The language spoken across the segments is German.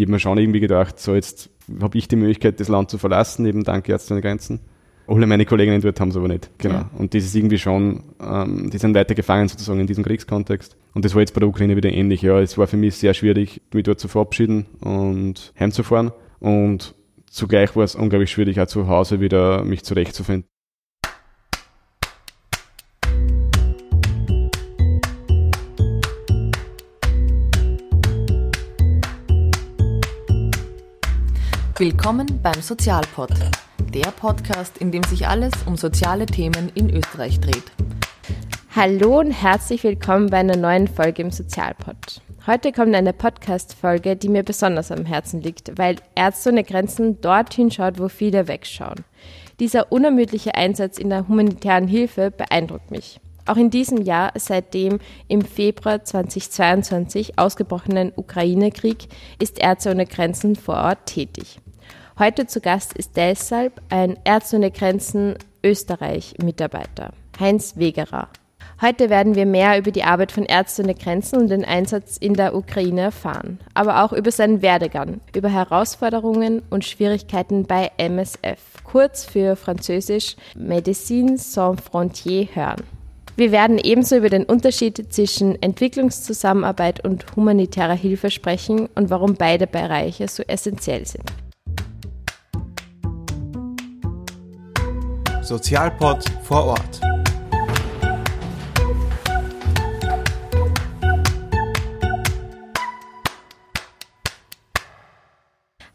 ich habe mir schon irgendwie gedacht, so jetzt habe ich die Möglichkeit, das Land zu verlassen, eben dank Ärzte ohne Grenzen. Alle meine Kolleginnen dort haben es aber nicht. Genau. Ja. Und das ist irgendwie schon, ähm, die sind weiter gefangen sozusagen in diesem Kriegskontext. Und das war jetzt bei der Ukraine wieder ähnlich. Ja, es war für mich sehr schwierig, mich dort zu verabschieden und heimzufahren. Und zugleich war es unglaublich schwierig, auch zu Hause wieder mich zurechtzufinden. Willkommen beim Sozialpod, der Podcast, in dem sich alles um soziale Themen in Österreich dreht. Hallo und herzlich willkommen bei einer neuen Folge im Sozialpod. Heute kommt eine Podcast-Folge, die mir besonders am Herzen liegt, weil Ärzte ohne Grenzen dorthin schaut, wo viele wegschauen. Dieser unermüdliche Einsatz in der humanitären Hilfe beeindruckt mich. Auch in diesem Jahr, seit dem im Februar 2022 ausgebrochenen Ukraine-Krieg, ist Ärzte ohne Grenzen vor Ort tätig. Heute zu Gast ist deshalb ein Ärzte ohne Grenzen Österreich-Mitarbeiter, Heinz Wegerer. Heute werden wir mehr über die Arbeit von Ärzte ohne Grenzen und den Einsatz in der Ukraine erfahren, aber auch über seinen Werdegang, über Herausforderungen und Schwierigkeiten bei MSF, kurz für Französisch Médecins Sans Frontières hören. Wir werden ebenso über den Unterschied zwischen Entwicklungszusammenarbeit und humanitärer Hilfe sprechen und warum beide Bereiche so essentiell sind. Sozialpod vor Ort.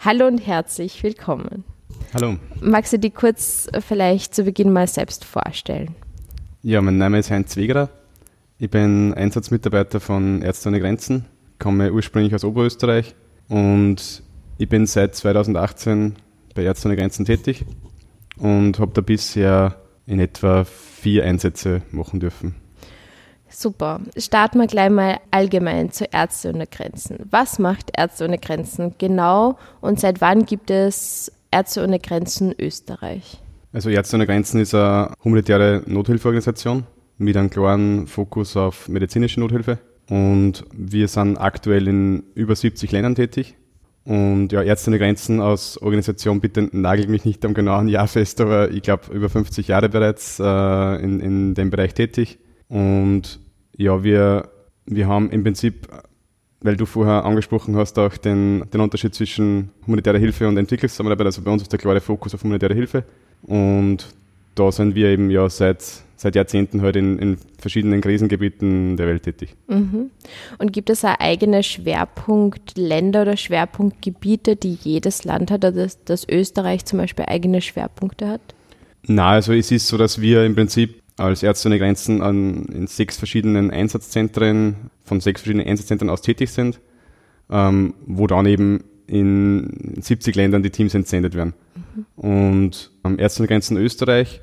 Hallo und herzlich willkommen. Hallo. Magst du dich kurz vielleicht zu Beginn mal selbst vorstellen? Ja, mein Name ist Heinz Wegerer. Ich bin Einsatzmitarbeiter von Ärzte ohne Grenzen, komme ursprünglich aus Oberösterreich und ich bin seit 2018 bei Ärzte ohne Grenzen tätig und habe da bisher in etwa vier Einsätze machen dürfen. Super. Starten wir gleich mal allgemein zu Ärzte ohne Grenzen. Was macht Ärzte ohne Grenzen genau und seit wann gibt es Ärzte ohne Grenzen Österreich? Also Ärzte ohne Grenzen ist eine humanitäre Nothilfeorganisation mit einem klaren Fokus auf medizinische Nothilfe. Und wir sind aktuell in über 70 Ländern tätig. Und ja, Ärzte ohne Grenzen als Organisation, bitte nagelt mich nicht am genauen Jahr fest, aber ich glaube über 50 Jahre bereits äh, in, in dem Bereich tätig. Und ja, wir, wir haben im Prinzip, weil du vorher angesprochen hast, auch den, den Unterschied zwischen humanitärer Hilfe und Entwicklungszusammenarbeit. Also bei uns ist der klare Fokus auf humanitäre Hilfe. Und da sind wir eben ja seit seit Jahrzehnten halt in, in verschiedenen Krisengebieten der Welt tätig. Mhm. Und gibt es auch eigene Schwerpunktländer oder Schwerpunktgebiete, die jedes Land hat, oder dass, dass Österreich zum Beispiel eigene Schwerpunkte hat? Na, also es ist so, dass wir im Prinzip als Ärzte ohne Grenzen an, in sechs verschiedenen Einsatzzentren, von sechs verschiedenen Einsatzzentren aus tätig sind, ähm, wo dann eben in 70 Ländern die Teams entsendet werden. Mhm. Und am Ärzte ohne Grenzen Österreich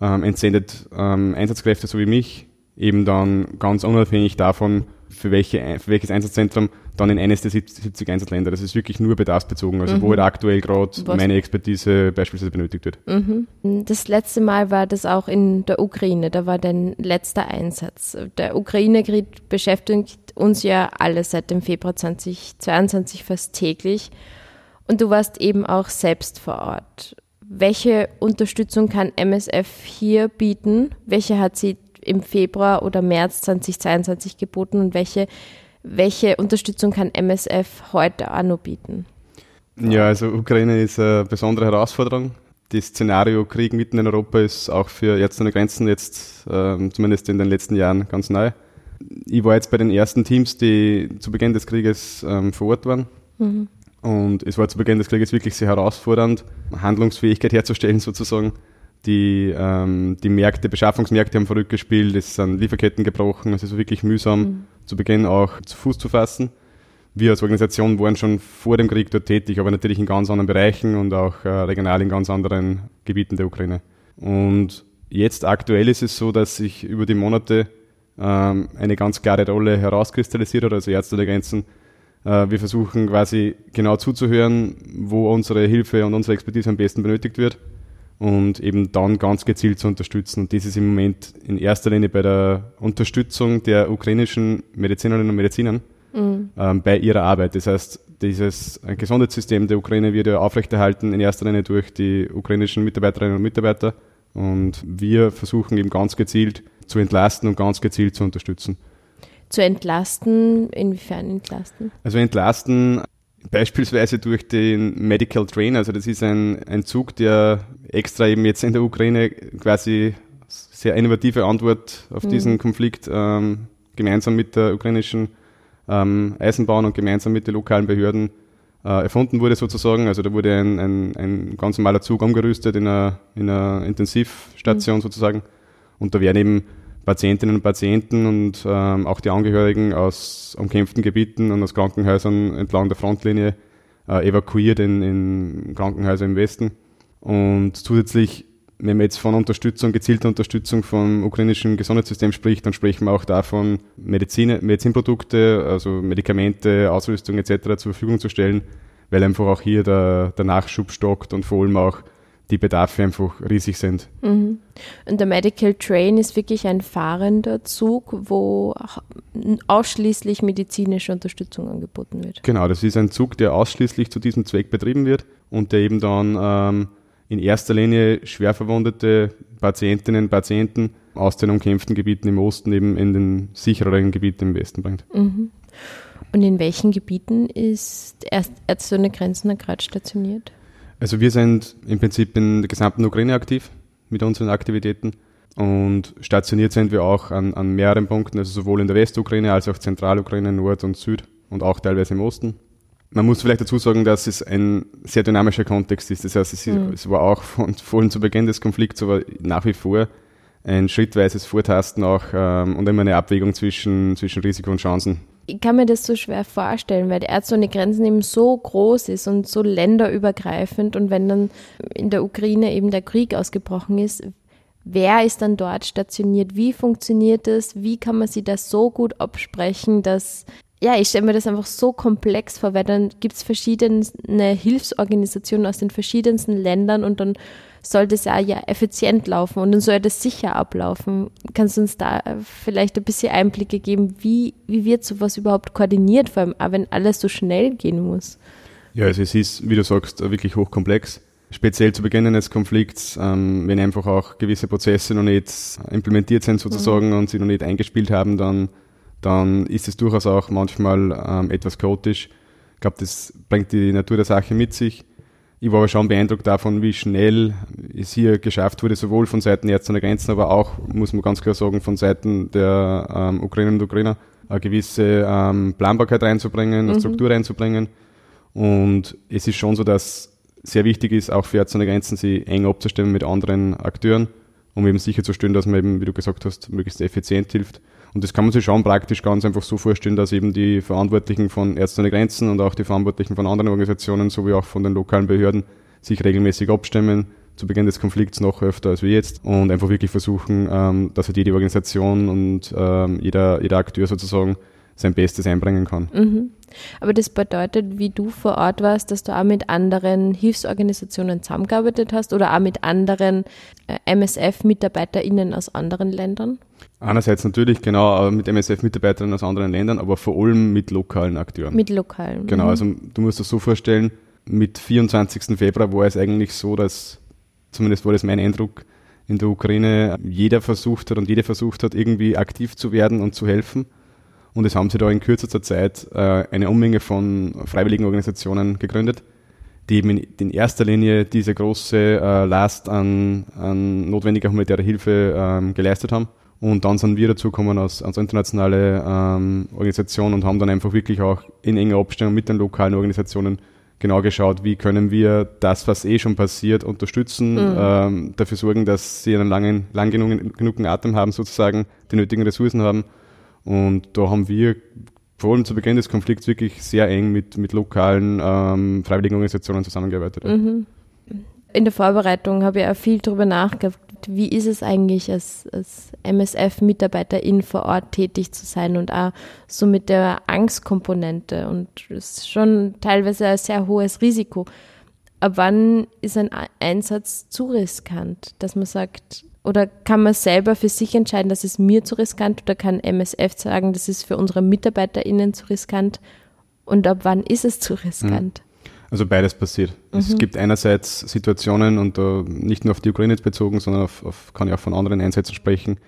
ähm, entsendet ähm, Einsatzkräfte so wie mich eben dann ganz unabhängig davon, für, welche, für welches Einsatzzentrum dann in eines der 70 Einsatzländer. Das ist wirklich nur bedarfsbezogen, also mhm. wo halt aktuell gerade meine Expertise beispielsweise benötigt wird. Mhm. Das letzte Mal war das auch in der Ukraine, da war dein letzter Einsatz. Der Ukraine-Krieg beschäftigt uns ja alle seit dem Februar 2022 fast täglich und du warst eben auch selbst vor Ort. Welche Unterstützung kann MSF hier bieten? Welche hat sie im Februar oder März 2022 geboten und welche, welche Unterstützung kann MSF heute auch noch bieten? Ja, also Ukraine ist eine besondere Herausforderung. Das Szenario Krieg mitten in Europa ist auch für Ärzte ohne Grenzen jetzt, äh, zumindest in den letzten Jahren, ganz neu. Ich war jetzt bei den ersten Teams, die zu Beginn des Krieges ähm, vor Ort waren. Mhm. Und es war zu Beginn des Krieges wirklich sehr herausfordernd, Handlungsfähigkeit herzustellen sozusagen. Die, ähm, die Märkte, Beschaffungsmärkte haben verrückt gespielt, es sind Lieferketten gebrochen, es ist wirklich mühsam, mhm. zu Beginn auch zu Fuß zu fassen. Wir als Organisation waren schon vor dem Krieg dort tätig, aber natürlich in ganz anderen Bereichen und auch äh, regional in ganz anderen Gebieten der Ukraine. Und jetzt aktuell ist es so, dass sich über die Monate ähm, eine ganz klare Rolle herauskristallisiert hat, also Ärzte der Grenzen wir versuchen quasi genau zuzuhören, wo unsere Hilfe und unsere Expertise am besten benötigt wird und eben dann ganz gezielt zu unterstützen. Und das ist im Moment in erster Linie bei der Unterstützung der ukrainischen Medizinerinnen und Medizinern mhm. ähm, bei ihrer Arbeit. Das heißt, dieses Gesundheitssystem der Ukraine wird ja aufrechterhalten, in erster Linie durch die ukrainischen Mitarbeiterinnen und Mitarbeiter. Und wir versuchen eben ganz gezielt zu entlasten und ganz gezielt zu unterstützen. Zu entlasten, inwiefern entlasten? Also entlasten beispielsweise durch den Medical Train, also das ist ein, ein Zug, der extra eben jetzt in der Ukraine quasi sehr innovative Antwort auf mhm. diesen Konflikt ähm, gemeinsam mit der ukrainischen ähm, Eisenbahn und gemeinsam mit den lokalen Behörden äh, erfunden wurde sozusagen. Also da wurde ein, ein, ein ganz normaler Zug umgerüstet in einer, in einer Intensivstation mhm. sozusagen. Und da werden eben Patientinnen und Patienten und ähm, auch die Angehörigen aus umkämpften Gebieten und aus Krankenhäusern entlang der Frontlinie äh, evakuiert in, in Krankenhäuser im Westen. Und zusätzlich wenn man jetzt von Unterstützung, gezielter Unterstützung vom ukrainischen Gesundheitssystem spricht, dann sprechen wir auch davon, Medizin, Medizinprodukte, also Medikamente, Ausrüstung etc. zur Verfügung zu stellen, weil einfach auch hier der, der Nachschub stockt und vor allem auch die Bedarfe einfach riesig sind. Mhm. Und der Medical Train ist wirklich ein fahrender Zug, wo ausschließlich medizinische Unterstützung angeboten wird. Genau, das ist ein Zug, der ausschließlich zu diesem Zweck betrieben wird und der eben dann ähm, in erster Linie schwer verwundete Patientinnen und Patienten aus den umkämpften Gebieten im Osten eben in den sichereren Gebieten im Westen bringt. Mhm. Und in welchen Gebieten ist Ärzte ohne Grenzen gerade stationiert? Also wir sind im Prinzip in der gesamten Ukraine aktiv mit unseren Aktivitäten und stationiert sind wir auch an, an mehreren Punkten, also sowohl in der Westukraine als auch Zentralukraine, Nord und Süd und auch teilweise im Osten. Man muss vielleicht dazu sagen, dass es ein sehr dynamischer Kontext ist. Das heißt, es, mhm. es war auch von, von zu Beginn des Konflikts, aber nach wie vor ein schrittweises Vortasten auch ähm, und immer eine Abwägung zwischen, zwischen Risiko und Chancen. Ich kann mir das so schwer vorstellen, weil die Ärzte ohne Grenzen eben so groß ist und so länderübergreifend und wenn dann in der Ukraine eben der Krieg ausgebrochen ist, wer ist dann dort stationiert? Wie funktioniert das? Wie kann man sich das so gut absprechen, dass ja, ich stelle mir das einfach so komplex vor, weil dann gibt es verschiedene Hilfsorganisationen aus den verschiedensten Ländern und dann soll das ja, ja effizient laufen und dann soll das sicher ablaufen. Kannst du uns da vielleicht ein bisschen Einblicke geben, wie, wie wird sowas überhaupt koordiniert, vor allem auch wenn alles so schnell gehen muss? Ja, also es ist, wie du sagst, wirklich hochkomplex. Speziell zu Beginn eines Konflikts, ähm, wenn einfach auch gewisse Prozesse noch nicht implementiert sind sozusagen mhm. und sie noch nicht eingespielt haben, dann dann ist es durchaus auch manchmal ähm, etwas chaotisch. Ich glaube, das bringt die Natur der Sache mit sich. Ich war aber schon beeindruckt davon, wie schnell es hier geschafft wurde, sowohl von Seiten Ärzte der Grenzen, aber auch, muss man ganz klar sagen, von Seiten der ähm, Ukrainerinnen und Ukrainer, eine gewisse ähm, Planbarkeit reinzubringen, eine mhm. Struktur reinzubringen. Und es ist schon so, dass sehr wichtig ist, auch für Ärzte der Grenzen, sie eng abzustimmen mit anderen Akteuren, um eben sicherzustellen, dass man eben, wie du gesagt hast, möglichst effizient hilft. Und das kann man sich schon praktisch ganz einfach so vorstellen, dass eben die Verantwortlichen von Ärzte ohne Grenzen und auch die Verantwortlichen von anderen Organisationen sowie auch von den lokalen Behörden sich regelmäßig abstimmen, zu Beginn des Konflikts noch öfter als wir jetzt und einfach wirklich versuchen, ähm, dass halt jede Organisation und ähm, jeder, jeder Akteur sozusagen sein Bestes einbringen kann. Mhm. Aber das bedeutet, wie du vor Ort warst, dass du auch mit anderen Hilfsorganisationen zusammengearbeitet hast oder auch mit anderen äh, MSF-MitarbeiterInnen aus anderen Ländern? Einerseits natürlich, genau, mit MSF-Mitarbeitern aus anderen Ländern, aber vor allem mit lokalen Akteuren. Mit lokalen. Genau, mhm. also du musst das so vorstellen, mit 24. Februar war es eigentlich so, dass, zumindest war das mein Eindruck, in der Ukraine jeder versucht hat und jede versucht hat, irgendwie aktiv zu werden und zu helfen. Und es haben sich da in kürzester Zeit äh, eine Unmenge von freiwilligen Organisationen gegründet, die eben in, erster Linie diese große äh, Last an, an notwendiger humanitärer Hilfe ähm, geleistet haben. Und dann sind wir dazugekommen als, als internationale ähm, Organisation und haben dann einfach wirklich auch in enger Abstimmung mit den lokalen Organisationen genau geschaut, wie können wir das, was eh schon passiert, unterstützen, mhm. ähm, dafür sorgen, dass sie einen langen, lang genug, genugen Atem haben, sozusagen, die nötigen Ressourcen haben. Und da haben wir vor allem zu Beginn des Konflikts wirklich sehr eng mit, mit lokalen ähm, freiwilligen zusammengearbeitet. Mhm. In der Vorbereitung habe ich auch viel darüber nachgedacht, wie ist es eigentlich als, als MSF-Mitarbeiterin vor Ort tätig zu sein und auch so mit der Angstkomponente und das ist schon teilweise ein sehr hohes Risiko. Ab wann ist ein Einsatz zu riskant, dass man sagt, oder kann man selber für sich entscheiden, dass es mir zu riskant oder kann MSF sagen, das ist für unsere MitarbeiterInnen zu riskant Und ab wann ist es zu riskant? Also beides passiert. Mhm. Es gibt einerseits Situationen, und uh, nicht nur auf die Ukraine bezogen, sondern auf, auf, kann ich auch von anderen Einsätzen sprechen,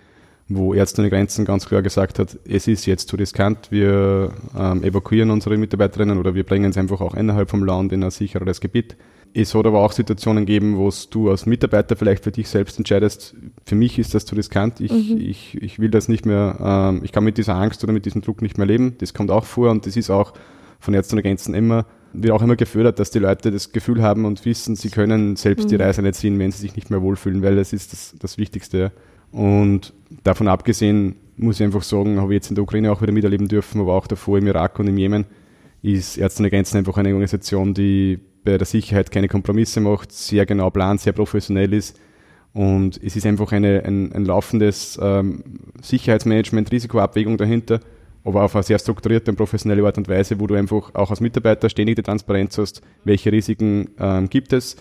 wo Ärzte ohne Grenzen ganz klar gesagt hat, es ist jetzt zu riskant, wir ähm, evakuieren unsere Mitarbeiterinnen oder wir bringen sie einfach auch innerhalb vom Land in ein sicheres Gebiet. Es hat aber auch Situationen gegeben, wo du als Mitarbeiter vielleicht für dich selbst entscheidest, für mich ist das zu riskant, ich, mhm. ich, ich will das nicht mehr, ähm, ich kann mit dieser Angst oder mit diesem Druck nicht mehr leben. Das kommt auch vor und das ist auch von Ärzten ohne Grenzen immer, wird auch immer gefördert, dass die Leute das Gefühl haben und wissen, sie können selbst mhm. die Reise nicht ziehen, wenn sie sich nicht mehr wohlfühlen, weil das ist das, das Wichtigste. Und davon abgesehen muss ich einfach sagen, habe ich jetzt in der Ukraine auch wieder miterleben dürfen, aber auch davor im Irak und im Jemen, ist Ärzte ohne Grenzen einfach eine Organisation, die bei der Sicherheit keine Kompromisse macht, sehr genau plant, sehr professionell ist. Und es ist einfach eine, ein, ein laufendes ähm, Sicherheitsmanagement, Risikoabwägung dahinter, aber auf eine sehr strukturierte und professionelle Art und Weise, wo du einfach auch als Mitarbeiter ständig die Transparenz hast, welche Risiken ähm, gibt es,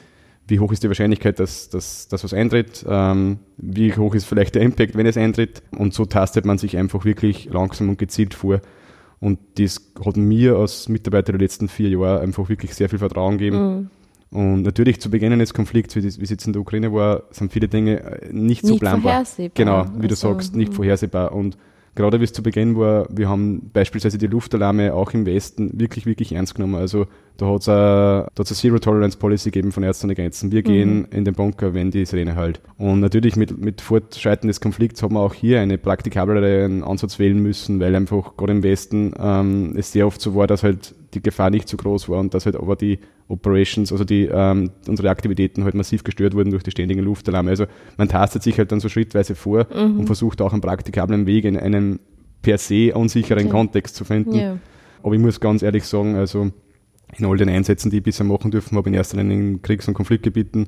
wie hoch ist die Wahrscheinlichkeit, dass, dass, dass was eintritt, ähm, wie hoch ist vielleicht der Impact, wenn es eintritt. Und so tastet man sich einfach wirklich langsam und gezielt vor. Und das hat mir als Mitarbeiter der letzten vier Jahre einfach wirklich sehr viel Vertrauen gegeben. Mhm. Und natürlich zu Beginn eines Konflikts, wie, es jetzt in der Ukraine war, sind viele Dinge äh, nicht so nicht planbar. Vorhersehbar. Genau, wie du also, sagst, nicht mh. vorhersehbar. Und gerade wie es zu Beginn war, wir haben beispielsweise die Luftalarme auch im Westen wirklich, wirklich ernst genommen. Also da hat es eine, eine Zero Tolerance Policy gegeben von Ärzten ohne Grenzen. Wir mhm. gehen in den Bunker, wenn die Sirene halt. Und natürlich mit, mit Fortschreiten des Konflikts haben wir auch hier eine praktikablere Ansatz wählen müssen, weil einfach gerade im Westen ähm, es sehr oft so war, dass halt die Gefahr nicht so groß war und dass halt aber die Operations, also die ähm, unsere Aktivitäten halt massiv gestört wurden durch die ständigen Luftalarme. Also man tastet sich halt dann so schrittweise vor mhm. und versucht auch einen praktikablen Weg in einem per se unsicheren okay. Kontext zu finden. Yeah. Aber ich muss ganz ehrlich sagen, also in all den Einsätzen, die ich bisher machen dürfen, habe ich in erster Linie in Kriegs- und Konfliktgebieten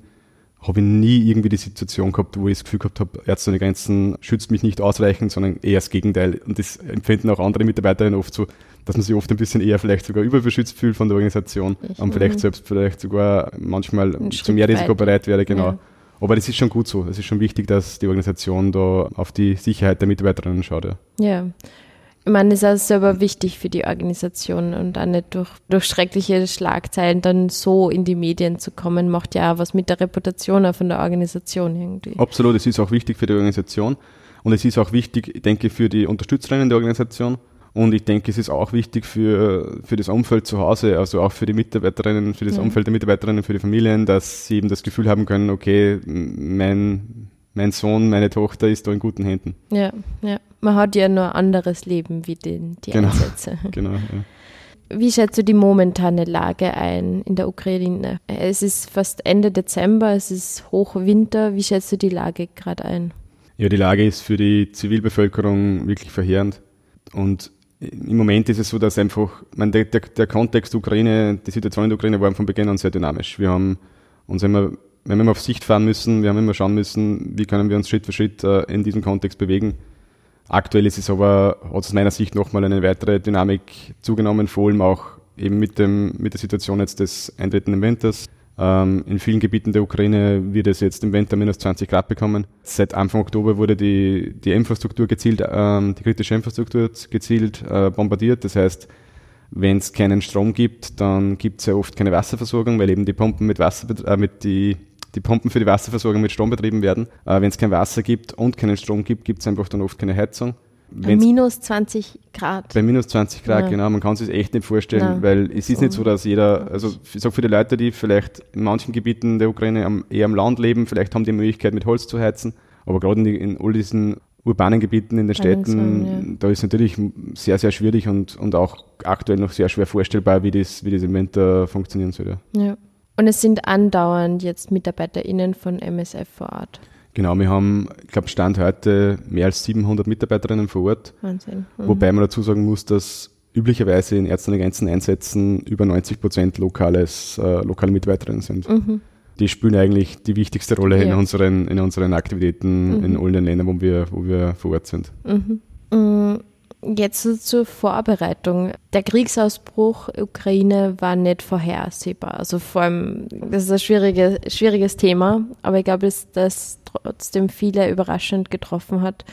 habe ich nie irgendwie die Situation gehabt, wo ich das Gefühl gehabt habe, Ärzte ohne Grenzen schützt mich nicht ausreichend, sondern eher das Gegenteil. Und das empfinden auch andere Mitarbeiterinnen oft so, dass man sich oft ein bisschen eher vielleicht sogar überbeschützt fühlt von der Organisation ich, und vielleicht selbst vielleicht sogar manchmal zu mehr Risiko bereit wäre, genau. Ja. Aber das ist schon gut so. Es ist schon wichtig, dass die Organisation da auf die Sicherheit der Mitarbeiterinnen schaut. Ja. ja. Ich meine, es ist auch selber wichtig für die Organisation und auch nicht durch, durch schreckliche Schlagzeilen dann so in die Medien zu kommen, macht ja auch was mit der Reputation auch von der Organisation irgendwie. Absolut, es ist auch wichtig für die Organisation und es ist auch wichtig, ich denke, für die Unterstützerinnen der Organisation und ich denke, es ist auch wichtig für, für das Umfeld zu Hause, also auch für die Mitarbeiterinnen, für das ja. Umfeld der Mitarbeiterinnen, für die Familien, dass sie eben das Gefühl haben können, okay, mein, mein Sohn, meine Tochter ist da in guten Händen. Ja, ja. Man hat ja nur ein anderes Leben wie den, die genau. Einsätze. Genau, ja. Wie schätzt du die momentane Lage ein in der Ukraine? Es ist fast Ende Dezember, es ist Hochwinter. Wie schätzt du die Lage gerade ein? Ja, die Lage ist für die Zivilbevölkerung wirklich verheerend. Und im Moment ist es so, dass einfach, mein, der, der, der Kontext Ukraine, die Situation in der Ukraine war von Beginn an sehr dynamisch. Wir haben uns immer, wir haben immer auf Sicht fahren müssen, wir haben immer schauen müssen, wie können wir uns Schritt für Schritt äh, in diesem Kontext bewegen. Aktuell ist es aber, hat aus meiner Sicht nochmal eine weitere Dynamik zugenommen, vor allem auch eben mit, dem, mit der Situation jetzt des eintretenden Winters. Ähm, in vielen Gebieten der Ukraine wird es jetzt im Winter minus 20 Grad bekommen. Seit Anfang Oktober wurde die, die Infrastruktur gezielt, ähm, die kritische Infrastruktur gezielt äh, bombardiert. Das heißt, wenn es keinen Strom gibt, dann gibt es ja oft keine Wasserversorgung, weil eben die Pumpen mit Wasser, äh, mit die, die Pumpen für die Wasserversorgung mit Strom betrieben werden. Äh, wenn es kein Wasser gibt und keinen Strom gibt, gibt es einfach dann oft keine Heizung. Bei minus 20 Grad. Bei minus 20 Grad, ja. genau. Man kann sich das echt nicht vorstellen, Nein. weil es ist so. nicht so, dass jeder, also ich sage für die Leute, die vielleicht in manchen Gebieten der Ukraine am, eher am Land leben, vielleicht haben die Möglichkeit mit Holz zu heizen, aber gerade in, in all diesen urbanen Gebieten in den Städten, ja. da ist natürlich sehr, sehr schwierig und, und auch aktuell noch sehr schwer vorstellbar, wie das, wie das im Winter funktionieren soll. Ja. Und es sind andauernd jetzt MitarbeiterInnen von MSF vor Ort. Genau, wir haben, ich glaube, Stand heute mehr als 700 Mitarbeiterinnen vor Ort. Wahnsinn. Mhm. Wobei man dazu sagen muss, dass üblicherweise in Ärzte Grenzen Einsätzen über 90 Prozent lokales, äh, lokale Mitarbeiterinnen sind. Mhm. Die spielen eigentlich die wichtigste Rolle ja. in, unseren, in unseren Aktivitäten mhm. in allen den Ländern, wo wir, wo wir vor Ort sind. Mhm. Jetzt zur Vorbereitung. Der Kriegsausbruch Ukraine war nicht vorhersehbar. Also vor allem, das ist ein schwieriges, schwieriges Thema, aber ich glaube, dass das trotzdem viele überraschend getroffen hat.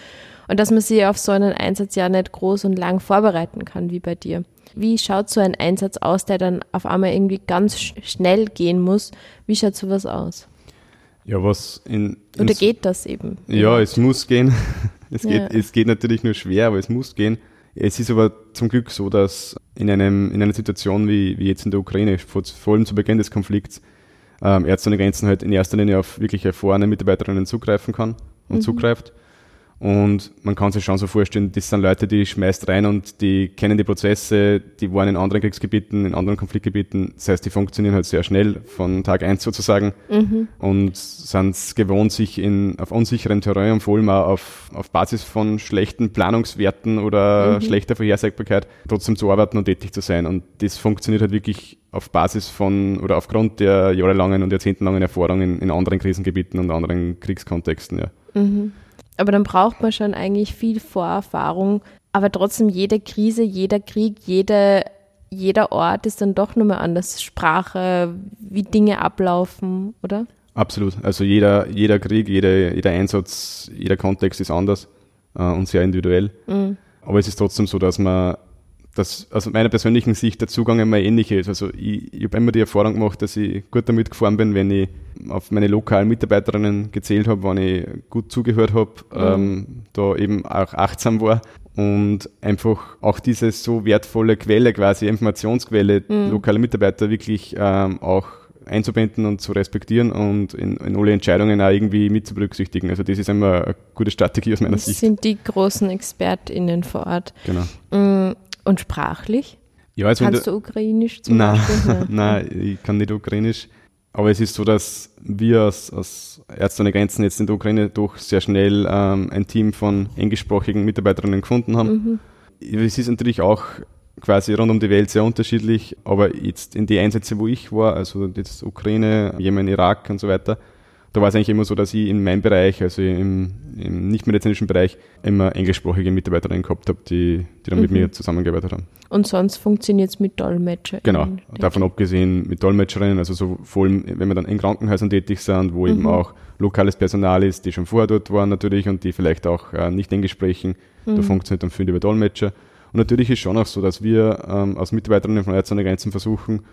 Und dass man sich auf so einen Einsatz ja nicht groß und lang vorbereiten kann, wie bei dir. Wie schaut so ein Einsatz aus, der dann auf einmal irgendwie ganz schnell gehen muss? Wie schaut sowas aus? Ja, was in. Oder geht das eben? Ja, es muss gehen. Es, ja. geht, es geht natürlich nur schwer, aber es muss gehen. Es ist aber zum Glück so, dass in, einem, in einer Situation wie, wie jetzt in der Ukraine, vor, vor allem zu Beginn des Konflikts, ähm, Ärzte ohne Grenzen halt in erster Linie auf wirklich erfahrene Mitarbeiterinnen zugreifen kann und mhm. zugreift. Und man kann sich schon so vorstellen, das sind Leute, die schmeißt rein und die kennen die Prozesse, die waren in anderen Kriegsgebieten, in anderen Konfliktgebieten. Das heißt, die funktionieren halt sehr schnell, von Tag eins sozusagen. Mhm. Und sind gewohnt, sich in, auf unsicherem Terrain und vor allem auch auf, auf Basis von schlechten Planungswerten oder mhm. schlechter Vorhersagbarkeit trotzdem zu arbeiten und tätig zu sein. Und das funktioniert halt wirklich auf Basis von oder aufgrund der jahrelangen und jahrzehntelangen Erfahrung in, in anderen Krisengebieten und anderen Kriegskontexten, ja. Mhm. Aber dann braucht man schon eigentlich viel Vorerfahrung. Aber trotzdem, jede Krise, jeder Krieg, jede, jeder Ort ist dann doch nochmal anders. Sprache, wie Dinge ablaufen, oder? Absolut. Also jeder, jeder Krieg, jeder, jeder Einsatz, jeder Kontext ist anders äh, und sehr individuell. Mhm. Aber es ist trotzdem so, dass man dass aus meiner persönlichen Sicht der Zugang immer ähnlich ist. Also ich, ich habe immer die Erfahrung gemacht, dass ich gut damit gefahren bin, wenn ich auf meine lokalen Mitarbeiterinnen gezählt habe, wenn ich gut zugehört habe, mhm. ähm, da eben auch achtsam war und einfach auch diese so wertvolle Quelle, quasi Informationsquelle mhm. lokaler Mitarbeiter wirklich ähm, auch einzubinden und zu respektieren und in, in alle Entscheidungen auch irgendwie mit zu berücksichtigen. Also das ist immer eine gute Strategie aus meiner das Sicht. Das sind die großen ExpertInnen vor Ort. Genau. Und sprachlich? Ja, also Kannst du, Ukrainisch zum nein, Beispiel? Nein, ich kann nicht Ukrainisch. Aber es ist so, dass wir als, als Ärzte ohne Grenzen jetzt in der Ukraine doch sehr schnell ähm, ein Team von englischsprachigen Mitarbeiterinnen gefunden haben. Mhm. Es ist natürlich auch quasi rund um die Welt sehr unterschiedlich, aber jetzt in die Einsätze, wo ich war, also jetzt Ukraine, Jemen, Irak und so weiter, da war es eigentlich immer so, dass ich in meinem Bereich, also im, im nicht-medizinischen Bereich, immer englischsprachige Mitarbeiterinnen gehabt habe, die, die dann mhm. mit mir zusammengearbeitet haben. Und sonst funktioniert es mit Dolmetscherinnen? Genau, davon abgesehen mit Dolmetscherinnen, also so vor allem, wenn wir dann in Krankenhäusern tätig sind, wo mhm. eben auch lokales Personal ist, die schon vorher dort waren natürlich und die vielleicht auch äh, nicht Englisch sprechen, mhm. da funktioniert dann viel über Dolmetscher. Und natürlich ist schon auch so, dass wir ähm, als Mitarbeiterinnen von Ärzte ohne Grenzen versuchen,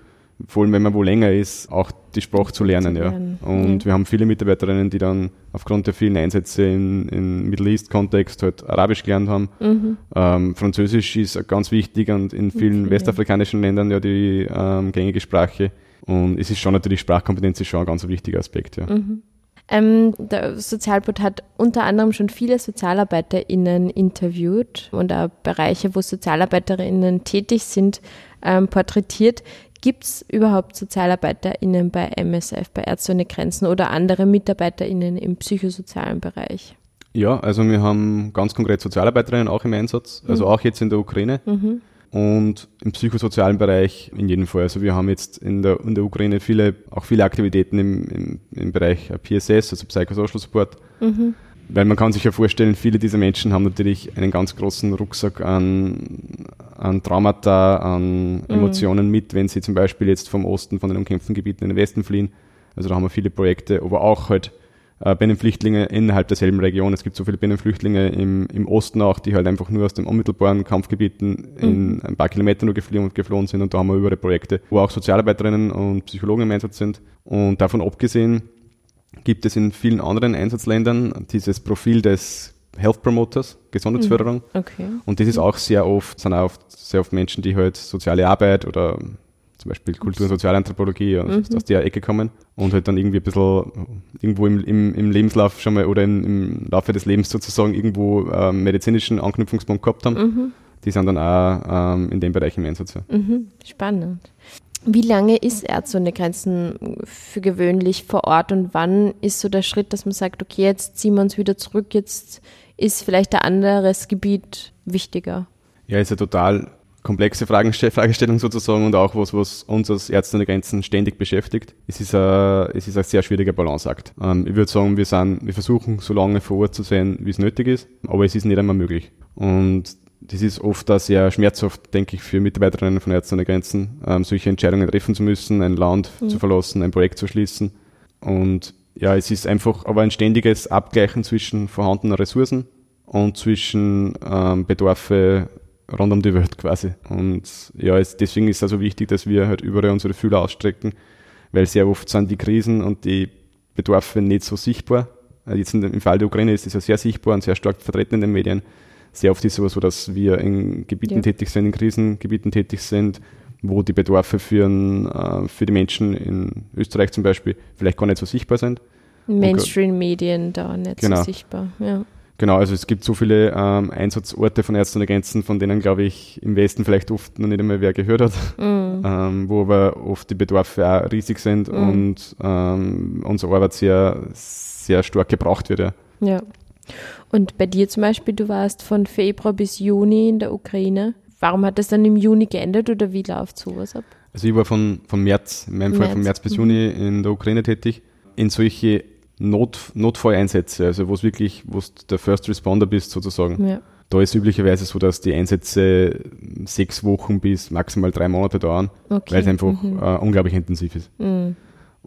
vor allem wenn man wo länger ist, auch die Sprache zu lernen. Zu lernen. Ja. Und ja. wir haben viele Mitarbeiterinnen, die dann aufgrund der vielen Einsätze in, in Middle East-Kontext halt Arabisch gelernt haben. Mhm. Ähm, Französisch ist ganz wichtig und in vielen okay. westafrikanischen Ländern ja die ähm, gängige Sprache. Und es ist schon natürlich, Sprachkompetenz ist schon ein ganz wichtiger Aspekt. Ja. Mhm. Ähm, der Sozialbund hat unter anderem schon viele SozialarbeiterInnen interviewt und auch Bereiche, wo SozialarbeiterInnen tätig sind, ähm, porträtiert. Gibt es überhaupt SozialarbeiterInnen bei MSF, bei Ärzte ohne Grenzen oder andere MitarbeiterInnen im psychosozialen Bereich? Ja, also wir haben ganz konkret Sozialarbeiterinnen auch im Einsatz, also mhm. auch jetzt in der Ukraine. Mhm. Und im psychosozialen Bereich in jedem Fall. Also wir haben jetzt in der, in der Ukraine viele, auch viele Aktivitäten im, im, im Bereich PSS, also Psychosocial Support. Mhm. Weil man kann sich ja vorstellen, viele dieser Menschen haben natürlich einen ganz großen Rucksack an, an Traumata, an mhm. Emotionen mit, wenn sie zum Beispiel jetzt vom Osten, von den umkämpften Gebieten in den Westen fliehen. Also da haben wir viele Projekte, aber auch halt äh, Binnenflüchtlinge innerhalb derselben Region. Es gibt so viele Binnenflüchtlinge im, im Osten auch, die halt einfach nur aus den unmittelbaren Kampfgebieten mhm. in ein paar Kilometer nur geflohen, geflohen sind und da haben wir überall Projekte, wo auch Sozialarbeiterinnen und Psychologen im Einsatz sind. Und davon abgesehen gibt es in vielen anderen Einsatzländern dieses Profil des Health Promoters, Gesundheitsförderung. Mhm. Okay. Und das ist auch sehr oft, sind auch oft, sehr oft Menschen, die halt soziale Arbeit oder zum Beispiel Kultur- und Sozialanthropologie mhm. aus der Ecke kommen und halt dann irgendwie ein bisschen irgendwo im, im, im Lebenslauf schon mal oder in, im Laufe des Lebens sozusagen irgendwo ähm, medizinischen Anknüpfungspunkt gehabt haben. Mhm. Die sind dann auch ähm, in dem Bereich im Einsatz. Mhm. Spannend. Wie lange ist Ärzte ohne Grenzen für gewöhnlich vor Ort und wann ist so der Schritt, dass man sagt, okay, jetzt ziehen wir uns wieder zurück, jetzt ist vielleicht ein anderes Gebiet wichtiger? Ja, ist ja total komplexe Fragestellung sozusagen und auch was, was uns als Ärzte ohne Grenzen ständig beschäftigt. Es ist ein, es ist ein sehr schwieriger Balanceakt. Ähm, ich würde sagen, wir sind, wir versuchen so lange vor Ort zu sein, wie es nötig ist, aber es ist nicht einmal möglich. Und das ist oft auch sehr schmerzhaft, denke ich, für Mitarbeiterinnen von Ärzte ohne Grenzen, ähm, solche Entscheidungen treffen zu müssen, ein Land mhm. zu verlassen, ein Projekt zu schließen. Und ja, es ist einfach aber ein ständiges Abgleichen zwischen vorhandenen Ressourcen und zwischen ähm, Bedarfe rund um die Welt quasi. Und ja, es, deswegen ist es also wichtig, dass wir halt überall unsere Fühler ausstrecken, weil sehr oft sind die Krisen und die Bedarfe nicht so sichtbar. Jetzt im Fall der Ukraine ist es ja sehr sichtbar und sehr stark vertreten in den Medien. Sehr oft ist es aber so, dass wir in Gebieten ja. tätig sind, in Krisengebieten tätig sind, wo die Bedarfe für, äh, für die Menschen in Österreich zum Beispiel vielleicht gar nicht so sichtbar sind. Mainstream-Medien da nicht genau. so sichtbar. Ja. Genau, also es gibt so viele ähm, Einsatzorte von Ärzten und Grenzen, von denen, glaube ich, im Westen vielleicht oft noch nicht einmal wer gehört hat, mm. ähm, wo aber oft die Bedarfe auch riesig sind mm. und ähm, unsere Arbeit sehr, sehr stark gebraucht wird. Ja. ja. Und bei dir zum Beispiel, du warst von Februar bis Juni in der Ukraine. Warum hat das dann im Juni geändert oder wie läuft sowas ab? Also ich war von, von März, in meinem März. Fall von März bis mhm. Juni in der Ukraine tätig. In solche Not, Notfalleinsätze, also wo es wirklich, wo du der First Responder bist sozusagen. Ja. Da ist üblicherweise so, dass die Einsätze sechs Wochen bis maximal drei Monate dauern, okay. weil es einfach mhm. äh, unglaublich intensiv ist. Mhm.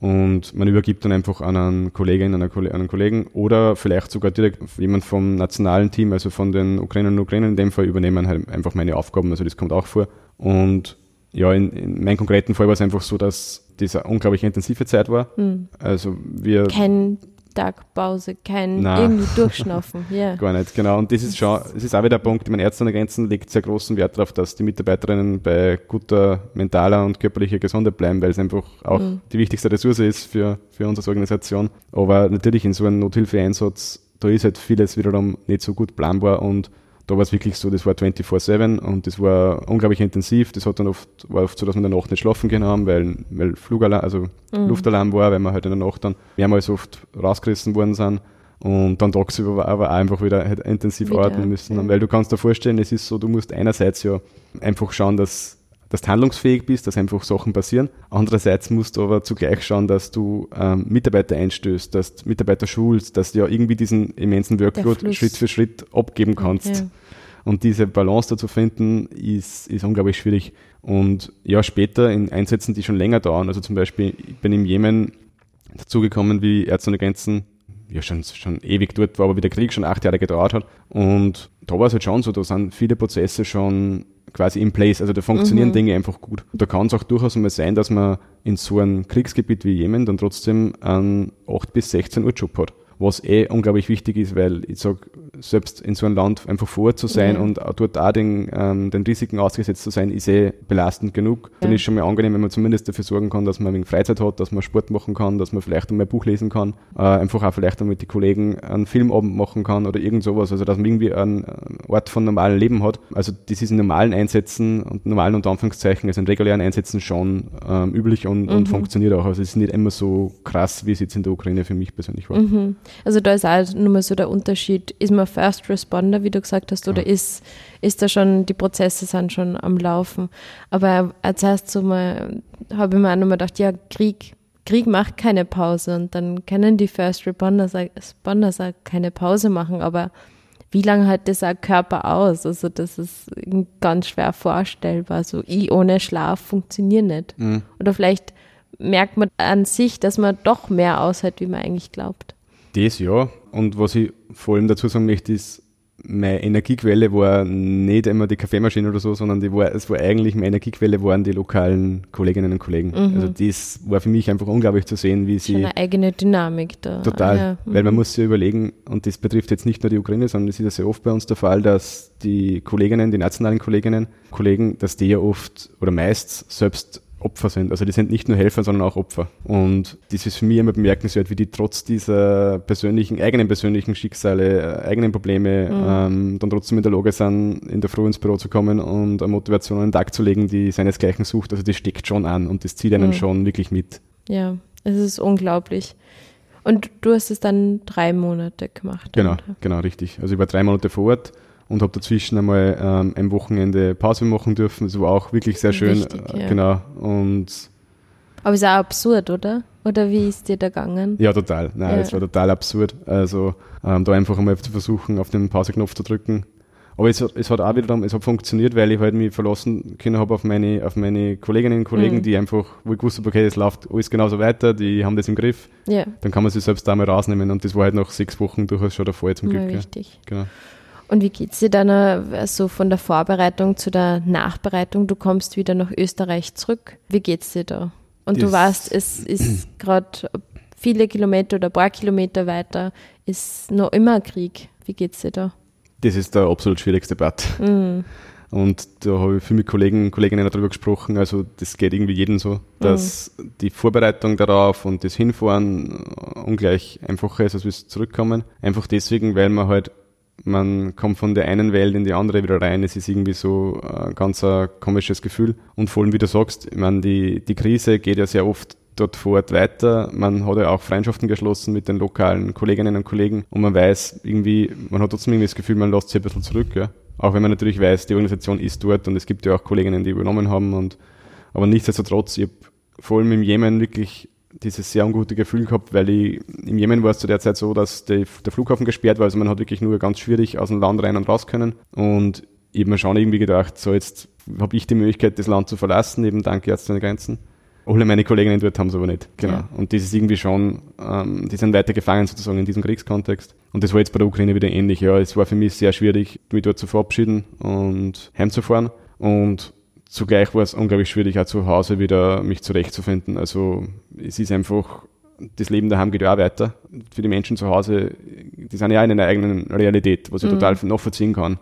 Und man übergibt dann einfach an einen Kollegin, an einen Kollegen oder vielleicht sogar direkt jemand vom nationalen Team, also von den Ukrainern und Ukrainern in dem Fall, übernehmen halt einfach meine Aufgaben. Also das kommt auch vor. Und ja, in, in meinem konkreten Fall war es einfach so, dass das eine unglaublich intensive Zeit war. Mhm. Also wir. Kein Tagpause, kein Nein. irgendwie Durchschnaufen. Yeah. Gar nicht, genau. Und das ist schon, es ist auch wieder der Punkt, ich meine, Ärzte ohne Grenzen legt sehr großen Wert darauf, dass die Mitarbeiterinnen bei guter mentaler und körperlicher Gesundheit bleiben, weil es einfach auch mhm. die wichtigste Ressource ist für, für unsere Organisation. Aber natürlich in so einem Nothilfeeinsatz, da ist halt vieles wiederum nicht so gut planbar und da war es wirklich so, das war 24-7 und das war unglaublich intensiv. Das hat dann oft, war oft so, dass wir in der Nacht nicht schlafen können haben, weil, weil Flugalarm, also mhm. Luftalarm war, weil wir halt in der Nacht dann mehrmals oft rausgerissen worden sind und dann tagsüber aber auch einfach wieder halt intensiv wieder, arbeiten müssen. Ja. Weil du kannst dir vorstellen, es ist so, du musst einerseits ja einfach schauen, dass dass du handlungsfähig bist, dass einfach Sachen passieren. Andererseits musst du aber zugleich schauen, dass du ähm, Mitarbeiter einstößt, dass du Mitarbeiter schulst, dass du ja irgendwie diesen immensen Workload Schritt für Schritt abgeben kannst. Ja. Und diese Balance dazu finden, ist, ist unglaublich schwierig. Und ja, später in Einsätzen, die schon länger dauern, also zum Beispiel, ich bin im Jemen dazugekommen, wie Ärzte ohne Grenzen ja schon, schon ewig dort war, aber wie der Krieg schon acht Jahre gedauert hat. Und da war es halt schon so, da sind viele Prozesse schon quasi in place. Also da funktionieren mhm. Dinge einfach gut. Da kann es auch durchaus mal sein, dass man in so einem Kriegsgebiet wie Jemen dann trotzdem einen 8 bis 16 Uhr Job hat was eh unglaublich wichtig ist, weil ich sage, selbst in so einem Land einfach vor zu sein ja. und dort auch den, ähm, den Risiken ausgesetzt zu sein, ist eh belastend genug. Ja. Dann ist schon mal angenehm, wenn man zumindest dafür sorgen kann, dass man ein wenig Freizeit hat, dass man Sport machen kann, dass man vielleicht einmal ein Buch lesen kann, äh, einfach auch vielleicht mit den Kollegen einen Filmabend machen kann oder irgend sowas, also dass man irgendwie einen Ort von normalen Leben hat. Also das ist in normalen Einsätzen und normalen und Anführungszeichen, also in regulären Einsätzen schon ähm, üblich und, mhm. und funktioniert auch. Also es ist nicht immer so krass, wie es jetzt in der Ukraine für mich persönlich war. Mhm. Also da ist auch nur mal so der Unterschied, ist man First Responder, wie du gesagt hast, oder ja. ist, ist da schon, die Prozesse sind schon am Laufen. Aber als erstes so habe ich mir auch nochmal gedacht, ja, Krieg, Krieg macht keine Pause und dann können die First Responders, Responders auch keine Pause machen, aber wie lange hat das ein Körper aus? Also das ist ganz schwer vorstellbar. So ich ohne Schlaf funktioniert nicht. Mhm. Oder vielleicht merkt man an sich, dass man doch mehr aushält, wie man eigentlich glaubt. Das ja. Und was ich vor allem dazu sagen möchte, ist, meine Energiequelle war nicht immer die Kaffeemaschine oder so, sondern die war, es war eigentlich meine Energiequelle waren die lokalen Kolleginnen und Kollegen. Mhm. Also das war für mich einfach unglaublich zu sehen, wie sie. Eine eigene Dynamik da. Total. Ja. Mhm. Weil man muss sich überlegen, und das betrifft jetzt nicht nur die Ukraine, sondern das ist ja sehr oft bei uns der Fall, dass die Kolleginnen, die nationalen Kolleginnen, Kollegen, dass die ja oft oder meist selbst Opfer sind. Also die sind nicht nur Helfer, sondern auch Opfer. Und das ist für mich immer bemerkenswert, wie die trotz dieser persönlichen, eigenen persönlichen Schicksale, äh, eigenen Probleme mhm. ähm, dann trotzdem in der Lage sind, in der Früh ins Büro zu kommen und eine Motivation an den Tag zu legen, die seinesgleichen sucht. Also das steckt schon an und das zieht einen mhm. schon wirklich mit. Ja, es ist unglaublich. Und du hast es dann drei Monate gemacht. Genau, genau, richtig. Also ich war drei Monate vor Ort und habe dazwischen einmal ähm, ein Wochenende Pause machen dürfen. Das war auch wirklich sehr schön. Wichtig, äh, ja. Genau. Und aber ist auch absurd, oder? Oder wie ist dir da gegangen? Ja, total. Nein, es war total absurd. Also ähm, da einfach einmal zu versuchen, auf den Pauseknopf zu drücken Aber es, es hat auch wiederum, es hat funktioniert, weil ich halt mich verlassen können habe auf meine, auf meine Kolleginnen und Kollegen, Mhm. die einfach, wo ich gewusst habe, okay, es läuft alles genauso weiter, die haben das im Griff, Ja, dann kann man sich selbst da mal rausnehmen und das war halt nach sechs Wochen durchaus schon der Fall zum Glück. Ja. wichtig. Genau. Und wie geht's dir dann äh, so von der Vorbereitung zu der Nachbereitung? Du kommst wieder nach Österreich zurück. Wie geht's dir da? Und du Das- weißt, es ist gerade viele Kilometer oder ein paar Kilometer weiter, ist noch immer ein Krieg. Wie geht's dir da? Das ist der absolut schwierigste Part. Mhm. Und da habe ich viel mit Kollegen und Kolleginnen darüber gesprochen. Also das geht irgendwie jedem so, dass die Vorbereitung darauf und das Hinfahren ungleich einfacher ist, als wir zurückkommen. Einfach deswegen, weil man halt, man kommt von der einen Welt in die andere wieder rein. Es ist irgendwie so ein ganz ein komisches Gefühl. Und vor allem, wie du sagst, ich meine, die, die Krise geht ja sehr oft dort vor Ort weiter. Man hat ja auch Freundschaften geschlossen mit den lokalen Kolleginnen und Kollegen und man weiß irgendwie, man hat trotzdem irgendwie das Gefühl, man lässt sich ein bisschen zurück, ja. Auch wenn man natürlich weiß, die Organisation ist dort und es gibt ja auch Kolleginnen, die übernommen haben und, aber nichtsdestotrotz, ich habe vor allem im Jemen wirklich dieses sehr ungute Gefühl gehabt, weil ich, im Jemen war es zu der Zeit so, dass die, der Flughafen gesperrt war, also man hat wirklich nur ganz schwierig aus dem Land rein und raus können und ich habe mir schon irgendwie gedacht, so jetzt habe ich die Möglichkeit, das Land zu verlassen, eben dank Ärzte ohne Grenzen. Alle meine Kolleginnen dort haben es aber nicht. Genau. Ja. Und das ist irgendwie schon, ähm, die sind weiter gefangen sozusagen in diesem Kriegskontext. Und das war jetzt bei der Ukraine wieder ähnlich. Ja, es war für mich sehr schwierig, mich dort zu verabschieden und heimzufahren. Und zugleich war es unglaublich schwierig, auch zu Hause wieder mich zurechtzufinden. Also es ist einfach, das Leben daheim geht ja auch weiter. Für die Menschen zu Hause, die sind ja auch in einer eigenen Realität, was ich total nachvollziehen kann.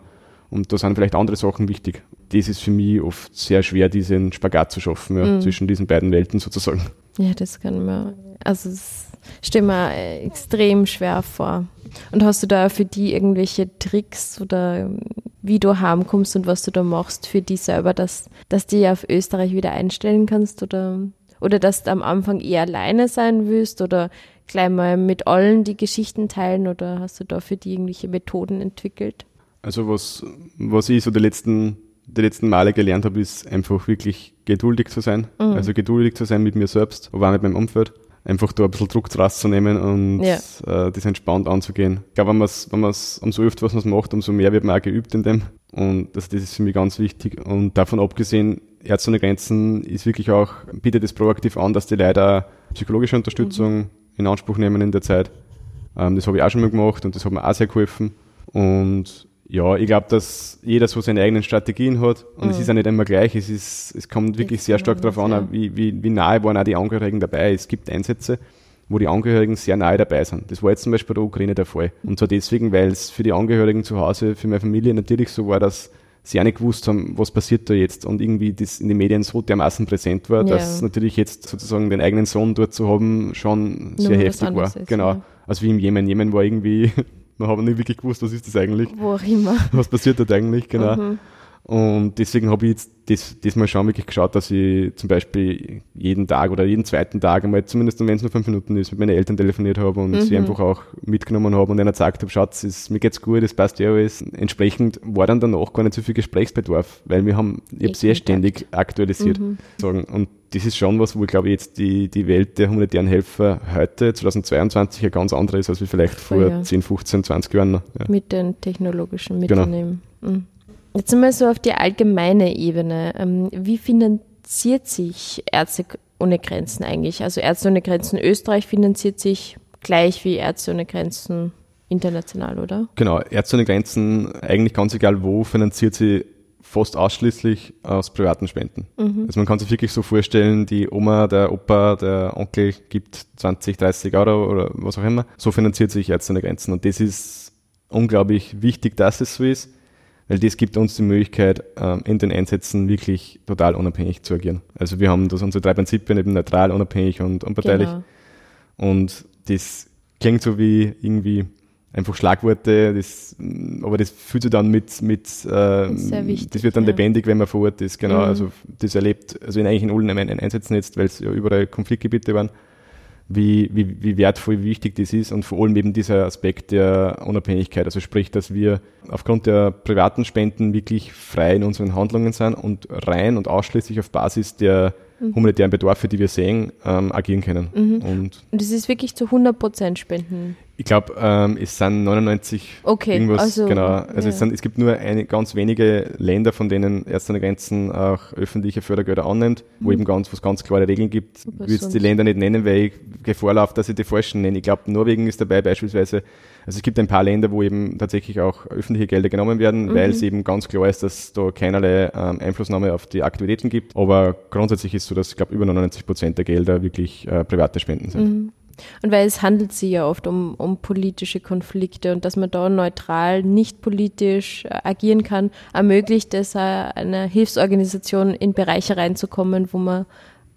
Und da sind vielleicht andere Sachen wichtig. Das ist für mich oft sehr schwer, diesen Spagat zu schaffen, ja, zwischen diesen beiden Welten sozusagen. Ja, das kann man, also es stelle mir äh, extrem schwer vor. Und hast du da für die irgendwelche Tricks oder ähm, wie du heimkommst und was du da machst für die selber, dass, dass die auf Österreich wieder einstellen kannst oder, oder dass du am Anfang eher alleine sein willst oder gleich mal mit allen die Geschichten teilen oder hast du da für die irgendwelche Methoden entwickelt? Also was, was ich so die letzten, die letzten Male gelernt habe, ist einfach wirklich geduldig zu sein. Also geduldig zu sein mit mir selbst, aber auch mit meinem Umfeld. Einfach da ein bisschen Druck rauszunehmen und Ja. äh, das entspannt anzugehen. Ich glaube, wenn man es, wenn man's, umso öfter was man es macht, umso mehr wird man auch geübt in dem. Und das, das ist für mich ganz wichtig. Und davon abgesehen, Ärzte ohne Grenzen ist wirklich auch, bietet es proaktiv an, dass die Leute psychologische Unterstützung in Anspruch nehmen in der Zeit. Ähm, das habe ich auch schon mal gemacht und das hat mir auch sehr geholfen. Und ja, ich glaube, dass jeder so seine eigenen Strategien hat und es ist ja nicht immer gleich. Es, ist, es kommt wirklich sehr stark darauf an, ja. wie, wie, wie nahe waren auch die Angehörigen dabei. Es gibt Einsätze, wo die Angehörigen sehr nahe dabei sind. Das war jetzt zum Beispiel bei der Ukraine der Fall. Und zwar deswegen, weil es für die Angehörigen zu Hause, für meine Familie natürlich so war, dass sie auch nicht gewusst haben, was passiert da jetzt und irgendwie das in den Medien so dermaßen präsent war, Ja. dass natürlich jetzt sozusagen den eigenen Sohn dort zu haben schon Nur sehr was heftig war. ist, genau. ja. Also wie im Jemen. Jemen war irgendwie, man hat nicht wirklich gewusst, was ist das eigentlich Wo auch immer. was passiert dort eigentlich, genau. Mhm. Und deswegen habe ich jetzt das, das mal schon wirklich geschaut, dass ich zum Beispiel jeden Tag oder jeden zweiten Tag einmal, zumindest wenn es nur fünf Minuten ist, mit meinen Eltern telefoniert habe und Mhm. sie einfach auch mitgenommen habe und ihnen gesagt habe, Schatz, es, mir geht's gut, es passt ja alles. Entsprechend war dann danach gar nicht so viel Gesprächsbedarf, weil wir haben, ich habe sehr ständig aktualisiert. Mhm. Sagen. Und das ist schon was, wo ich glaube jetzt die, die Welt der humanitären Helfer heute, 2022, ja ganz andere ist, als wie vielleicht vor Voll, ja. 10, 15, 20 Jahren. Ja. mit den technologischen Genau. Mitteln. Mhm. Jetzt einmal so auf die allgemeine Ebene. Ähm, Wie finanziert sich Ärzte ohne Grenzen eigentlich? Also Ärzte ohne Grenzen Österreich finanziert sich gleich wie Ärzte ohne Grenzen international, oder? Genau, Ärzte ohne Grenzen, eigentlich ganz egal wo, finanziert sie fast ausschließlich aus privaten Spenden. Also man kann sich wirklich so vorstellen, die Oma, der Opa, der Onkel gibt 20, 30 Euro oder was auch immer. So finanziert sich Ärzte ohne Grenzen. Und das ist unglaublich wichtig, dass es so ist, weil das gibt uns die Möglichkeit, ähm, in den Einsätzen wirklich total unabhängig zu agieren. Also wir haben das unsere drei Prinzipien, eben neutral, unabhängig und unparteilich. Genau. Und das klingt so wie irgendwie einfach Schlagworte, das, aber das fühlt sich dann mit, mit äh, wichtig, das wird dann ja. lebendig, wenn man vor Ort ist, genau. Mhm. Also das erlebt, also in eigentlich in allen Ein- Einsätzen jetzt, weil es ja überall Konfliktgebiete waren, wie, wie, wie wertvoll, wie wichtig das ist und vor allem eben dieser Aspekt der Unabhängigkeit. Also sprich, dass wir aufgrund der privaten Spenden wirklich frei in unseren Handlungen sind und rein und ausschließlich auf Basis der Mhm. humanitären Bedarfe, die wir sehen, ähm, agieren können. Und Und es ist wirklich zu 100 Prozent Spenden. Ich glaube, ähm, es sind 99 Okay, irgendwas, also, genau. Also ja. es, sind, es gibt nur eine, ganz wenige Länder, von denen Ärzte ohne Grenzen auch öffentliche Fördergelder annimmt, wo eben ganz, wo es ganz klare Regeln gibt. Ich würde jetzt die Länder nicht nennen, weil ich Gefahr laufe, dass ich die falschen nenne. Ich glaube, Norwegen ist dabei beispielsweise. Also es gibt ein paar Länder, wo eben tatsächlich auch öffentliche Gelder genommen werden, weil es eben ganz klar ist, dass da keinerlei ähm, Einflussnahme auf die Aktivitäten gibt. Aber grundsätzlich ist so, dass ich glaube, über 99 Prozent der Gelder wirklich äh, private Spenden sind. Und weil es handelt sich ja oft um, um politische Konflikte und dass man da neutral, nicht politisch äh, agieren kann, ermöglicht es äh, einer Hilfsorganisation in Bereiche reinzukommen, wo man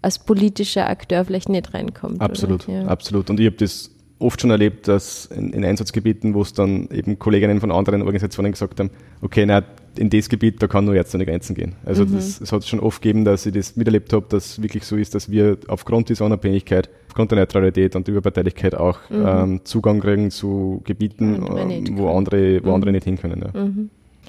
als politischer Akteur vielleicht nicht reinkommt. Absolut? Ja. absolut. Und ich habe das oft schon erlebt, dass in, in Einsatzgebieten, wo es dann eben Kolleginnen von anderen Organisationen gesagt haben, okay, na, in das Gebiet, da kann nur jetzt an die Grenzen gehen. Also Mhm. das, es hat schon oft gegeben, dass ich das miterlebt habe, dass es wirklich so ist, dass wir aufgrund dieser Unabhängigkeit, aufgrund der Neutralität und der Überparteilichkeit auch ähm, Zugang kriegen zu Gebieten, Mhm. Ähm, wo andere, wo andere nicht hin können. Ja.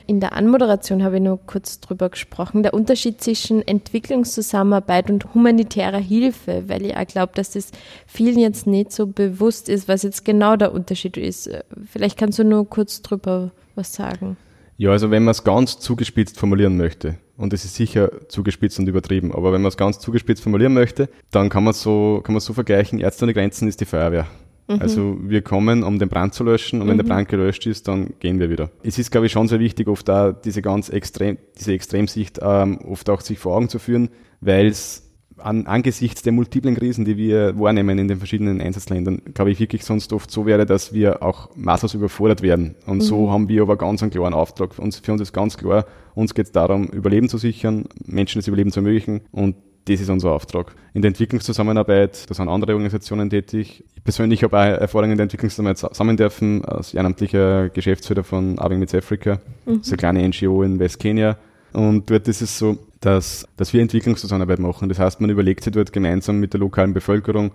In der Anmoderation habe ich nur kurz drüber gesprochen, der Unterschied zwischen Entwicklungszusammenarbeit und humanitärer Hilfe, weil ich auch glaube, dass das vielen jetzt nicht so bewusst ist, was jetzt genau der Unterschied ist. Vielleicht kannst du nur kurz drüber was sagen. Ja, also wenn man es ganz zugespitzt formulieren möchte, und es ist sicher zugespitzt und übertrieben, aber wenn man es ganz zugespitzt formulieren möchte, dann kann man so, kann man so vergleichen, Ärzte ohne Grenzen ist die Feuerwehr. Also wir kommen, um den Brand zu löschen und wenn der Brand gelöscht ist, dann gehen wir wieder. Es ist, glaube ich, schon sehr wichtig, oft da diese ganz extrem, diese Extremsicht ähm, oft auch sich vor Augen zu führen, weil es an, angesichts der multiplen Krisen, die wir wahrnehmen in den verschiedenen Einsatzländern, glaube ich wirklich sonst oft so wäre, dass wir auch maßlos überfordert werden. Und so haben wir aber ganz einen klaren Auftrag. Uns, für uns ist ganz klar, uns geht es darum, Überleben zu sichern, Menschen das Überleben zu ermöglichen und das ist unser Auftrag. In der Entwicklungszusammenarbeit, da sind andere Organisationen tätig. Ich persönlich habe auch Erfahrungen in der Entwicklungszusammenarbeit sammeln dürfen, als ehrenamtlicher Geschäftsführer von Aving Meets Africa. Das ist eine kleine NGO in Westkenia. Und dort ist es so, dass, dass wir Entwicklungszusammenarbeit machen. Das heißt, man überlegt sich dort gemeinsam mit der lokalen Bevölkerung,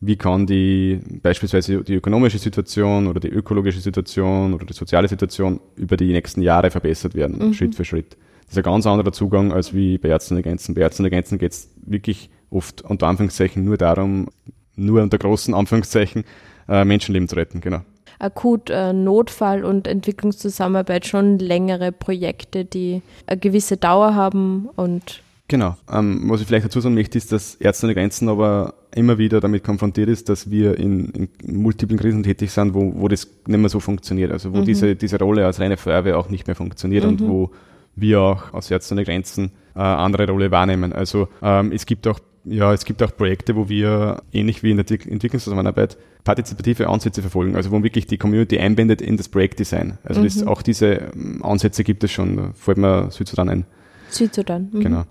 wie kann die beispielsweise die ökonomische Situation oder die ökologische Situation oder die soziale Situation über die nächsten Jahre verbessert werden, Schritt für Schritt. Das ist ein ganz anderer Zugang als wie bei Ärzten ohne Grenzen. Bei Ärzten ohne Grenzen geht es wirklich oft unter Anführungszeichen nur darum, nur unter großen Anführungszeichen, äh, Menschenleben zu retten, genau. Akut äh, Notfall und Entwicklungszusammenarbeit schon längere Projekte, die eine gewisse Dauer haben und Genau. Ähm, was ich vielleicht dazu sagen möchte, ist, dass Ärzte ohne Grenzen aber immer wieder damit konfrontiert ist, dass wir in, in multiplen Krisen tätig sind, wo, wo das nicht mehr so funktioniert. Also wo diese, diese Rolle als reine Feuerwehr auch nicht mehr funktioniert und wo wir auch aus Ärzte ohne Grenzen äh, andere Rolle wahrnehmen. Also ähm, es gibt auch ja, es gibt auch Projekte, wo wir ähnlich wie in der Entwick- Entwicklungszusammenarbeit partizipative Ansätze verfolgen, also wo wirklich die Community einbindet in das Projektdesign. Also das, auch diese ähm, Ansätze gibt es schon. Da fällt mir Südsudan ein. Südsudan. Mhm. Genau.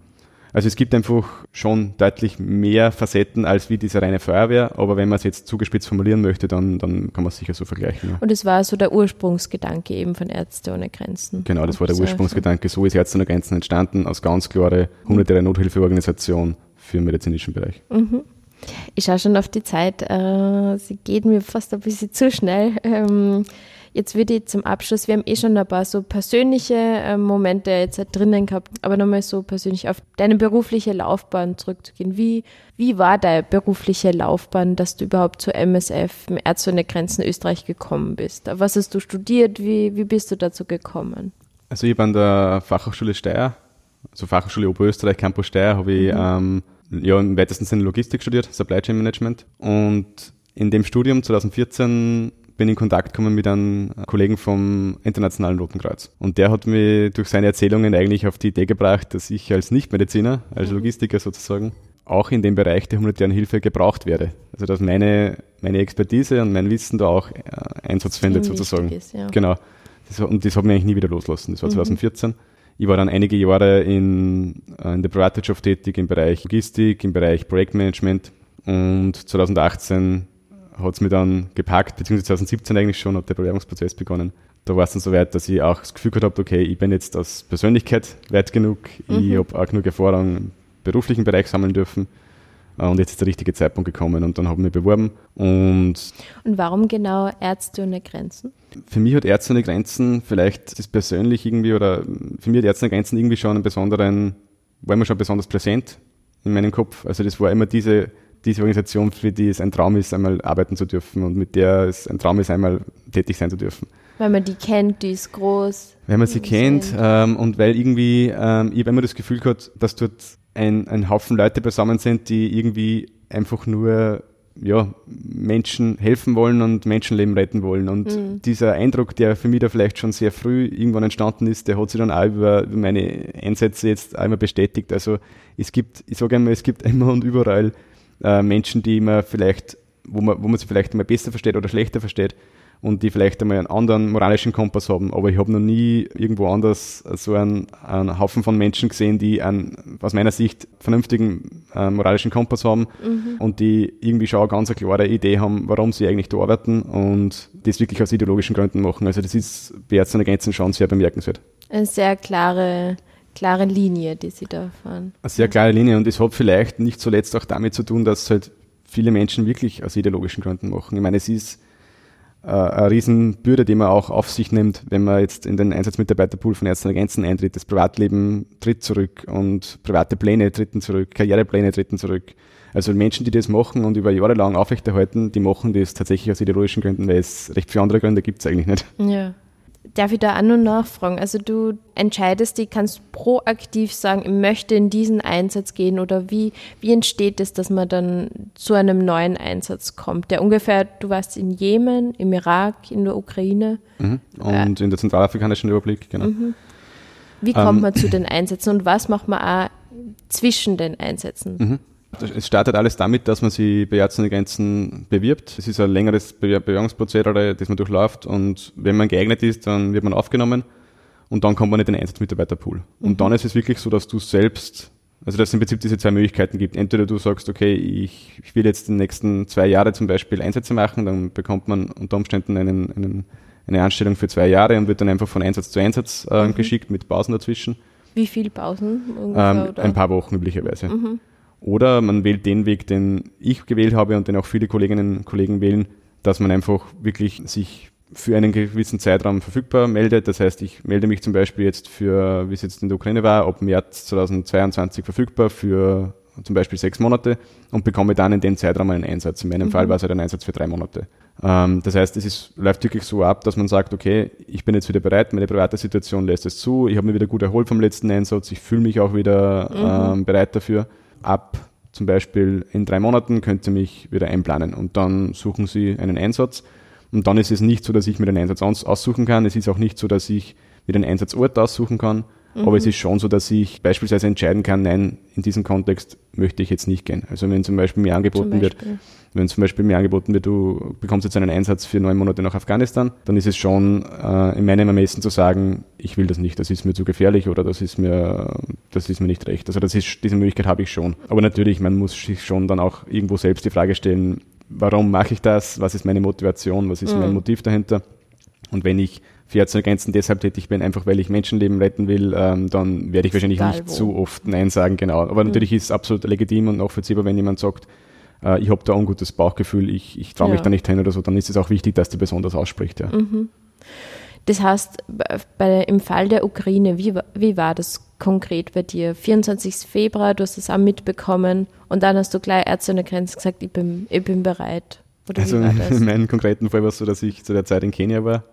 Also es gibt einfach schon deutlich mehr Facetten als wie diese reine Feuerwehr, aber wenn man es jetzt zugespitzt formulieren möchte, dann, dann kann man es sicher so vergleichen. Ja. Und es war so der Ursprungsgedanke eben von Ärzte ohne Grenzen. Genau, das war der Ursprungsgedanke. So ist Ärzte ohne Grenzen entstanden, als ganz klare humanitäre Nothilfeorganisation für den medizinischen Bereich. Ich schaue schon auf die Zeit. Äh, sie geht mir fast ein bisschen zu schnell. Ähm, jetzt würde ich zum Abschluss, wir haben eh schon ein paar so persönliche äh, Momente jetzt halt drinnen gehabt, aber nochmal so persönlich auf deine berufliche Laufbahn zurückzugehen. Wie, wie war deine berufliche Laufbahn, dass du überhaupt zur MSF, Ärzte ohne Grenzen Österreich gekommen bist? Was hast du studiert? Wie, wie bist du dazu gekommen? Also ich habe an der Fachhochschule Steyr, also Fachhochschule Oberösterreich, Campus Steyr, habe ich ähm, ja, im weitesten Sinne Logistik studiert, Supply Chain Management. Und in dem Studium 2014 bin ich in Kontakt gekommen mit einem Kollegen vom Internationalen Roten Kreuz. Und der hat mich durch seine Erzählungen eigentlich auf die Idee gebracht, dass ich als Nichtmediziner, als Logistiker sozusagen, auch in dem Bereich der humanitären Hilfe gebraucht werde. Also dass meine, meine Expertise und mein Wissen da auch äh, Einsatz findet sozusagen. ist, ja. Genau. Das, und das hat mich eigentlich nie wieder loslassen. Das war 2014. Ich war dann einige Jahre in, äh, in der Privatwirtschaft tätig im Bereich Logistik, im Bereich Projektmanagement. Und 2018 hat es mir dann gepackt, beziehungsweise 2017 eigentlich schon, hat der Bewerbungsprozess begonnen. Da war es dann soweit, dass ich auch das Gefühl gehabt habe, okay, ich bin jetzt als Persönlichkeit weit genug, ich habe auch genug Erfahrung im beruflichen Bereich sammeln dürfen und jetzt ist der richtige Zeitpunkt gekommen und dann habe ich mich beworben und Und warum genau Ärzte ohne Grenzen? für mich hat Ärzte ohne Grenzen vielleicht das persönlich irgendwie oder für mich hat Ärzte ohne Grenzen irgendwie schon einen besonderen, war immer schon besonders präsent in meinem Kopf. Also das war immer diese diese Organisation, für die es ein Traum ist, einmal arbeiten zu dürfen und mit der es ein Traum ist, einmal tätig sein zu dürfen. Weil man die kennt, die ist groß. Wenn man sie kennt ähm, und weil irgendwie, ähm, ich habe immer das Gefühl gehabt, dass dort ein, ein Haufen Leute beisammen sind, die irgendwie einfach nur ja, Menschen helfen wollen und Menschenleben retten wollen. Und mhm. dieser Eindruck, der für mich da vielleicht schon sehr früh irgendwann entstanden ist, der hat sich dann auch über, meine Einsätze jetzt einmal bestätigt. Also es gibt, ich sage einmal, es gibt immer und überall äh, Menschen, die man vielleicht, wo man, wo man sie vielleicht mal besser versteht oder schlechter versteht und die vielleicht einmal einen anderen moralischen Kompass haben. Aber ich habe noch nie irgendwo anders so einen, einen Haufen von Menschen gesehen, die einen, aus meiner Sicht, vernünftigen äh, moralischen Kompass haben mhm. und die irgendwie schon eine ganz klare Idee haben, warum sie eigentlich da arbeiten und das wirklich aus ideologischen Gründen machen. Also das ist bei Ärzten Grenzen schon sehr bemerkenswert. Eine sehr klare klare Linie, die Sie da fahren. Eine sehr klare Linie und es hat vielleicht nicht zuletzt auch damit zu tun, dass halt viele Menschen wirklich aus ideologischen Gründen machen. Ich meine, es ist äh, eine Riesenbürde, die man auch auf sich nimmt, wenn man jetzt in den Einsatzmitarbeiterpool von Ärzten Grenzen eintritt. Das Privatleben tritt zurück und private Pläne treten zurück, Karrierepläne treten zurück. Also Menschen, die das machen und über Jahre lang aufrechterhalten, die machen das tatsächlich aus ideologischen Gründen, weil es recht viele andere Gründe gibt es eigentlich nicht. Ja. Darf ich da auch nur nachfragen? Also du entscheidest dich, kannst proaktiv sagen, ich möchte in diesen Einsatz gehen oder wie, wie entsteht es, dass man dann zu einem neuen Einsatz kommt? Der ungefähr, du warst in Jemen, im Irak, in der Ukraine. Mhm. Und äh, in der Zentralafrikanischen Republik, genau. Mhm. Wie kommt ähm, man zu den Einsätzen und was macht man auch zwischen den Einsätzen? Mhm. Es startet alles damit, dass man sich bei Ärzte ohne Grenzen bewirbt. Es ist ein längeres Bewerbungsprozedere, das man durchläuft und wenn man geeignet ist, dann wird man aufgenommen und dann kommt man in den Einsatzmitarbeiterpool. Und mhm. dann ist es wirklich so, dass du selbst, also dass es im Prinzip diese zwei Möglichkeiten gibt. Entweder du sagst, okay, ich, ich will jetzt die nächsten zwei Jahre zum Beispiel Einsätze machen, dann bekommt man unter Umständen einen, einen, eine Anstellung für zwei Jahre und wird dann einfach von Einsatz zu Einsatz äh, mhm. geschickt mit Pausen dazwischen. Wie viele Pausen? Ähm, ein paar Wochen üblicherweise. Mhm. Oder man wählt den Weg, den ich gewählt habe und den auch viele Kolleginnen und Kollegen wählen, dass man einfach wirklich sich für einen gewissen Zeitraum verfügbar meldet. Das heißt, ich melde mich zum Beispiel jetzt für, wie es jetzt in der Ukraine war, ab März 2022 verfügbar für zum Beispiel sechs Monate und bekomme dann in dem Zeitraum einen Einsatz. In meinem mhm. Fall war es halt ein Einsatz für drei Monate. Ähm, das heißt, es ist, läuft wirklich so ab, dass man sagt, okay, ich bin jetzt wieder bereit, meine private Situation lässt es zu, ich habe mich wieder gut erholt vom letzten Einsatz, ich fühle mich auch wieder mhm. ähm, bereit dafür ab zum Beispiel in drei Monaten könnt ihr mich wieder einplanen und dann suchen Sie einen Einsatz. Und dann ist es nicht so, dass ich mir den Einsatz aussuchen kann. Es ist auch nicht so, dass ich mir den Einsatzort aussuchen kann. Mhm. Aber es ist schon so, dass ich beispielsweise entscheiden kann, nein, in diesem Kontext möchte ich jetzt nicht gehen. Also wenn zum Beispiel mir angeboten wird, wenn zum Beispiel mir angeboten wird, du bekommst jetzt einen Einsatz für neun Monate nach Afghanistan, dann ist es schon äh, in meinem Ermessen zu sagen, ich will das nicht, das ist mir zu gefährlich oder das ist mir, das ist mir nicht recht. Also das ist, diese Möglichkeit habe ich schon. Aber natürlich, man muss sich schon dann auch irgendwo selbst die Frage stellen, warum mache ich das? Was ist meine Motivation? Was ist mhm. mein Motiv dahinter? Und wenn ich für Ärzte Grenzen deshalb tätig bin, einfach weil ich Menschenleben retten will, ähm, dann werde ich wahrscheinlich Egal nicht wo. zu oft Nein sagen, genau. Aber mhm. natürlich ist es absolut legitim und nachvollziehbar, wenn jemand sagt, äh, ich habe da ein gutes Bauchgefühl, ich, ich traue mich ja. da nicht hin oder so, dann ist es auch wichtig, dass die Person das ausspricht. Ja. Mhm. Das heißt, bei, im Fall der Ukraine, wie, wie war das konkret bei dir? 24. Februar, du hast es auch mitbekommen und dann hast du gleich Ärzte ohne Grenzen gesagt, ich bin, ich bin bereit. Oder also in meinem konkreten Fall war es so, dass ich zu der Zeit in Kenia war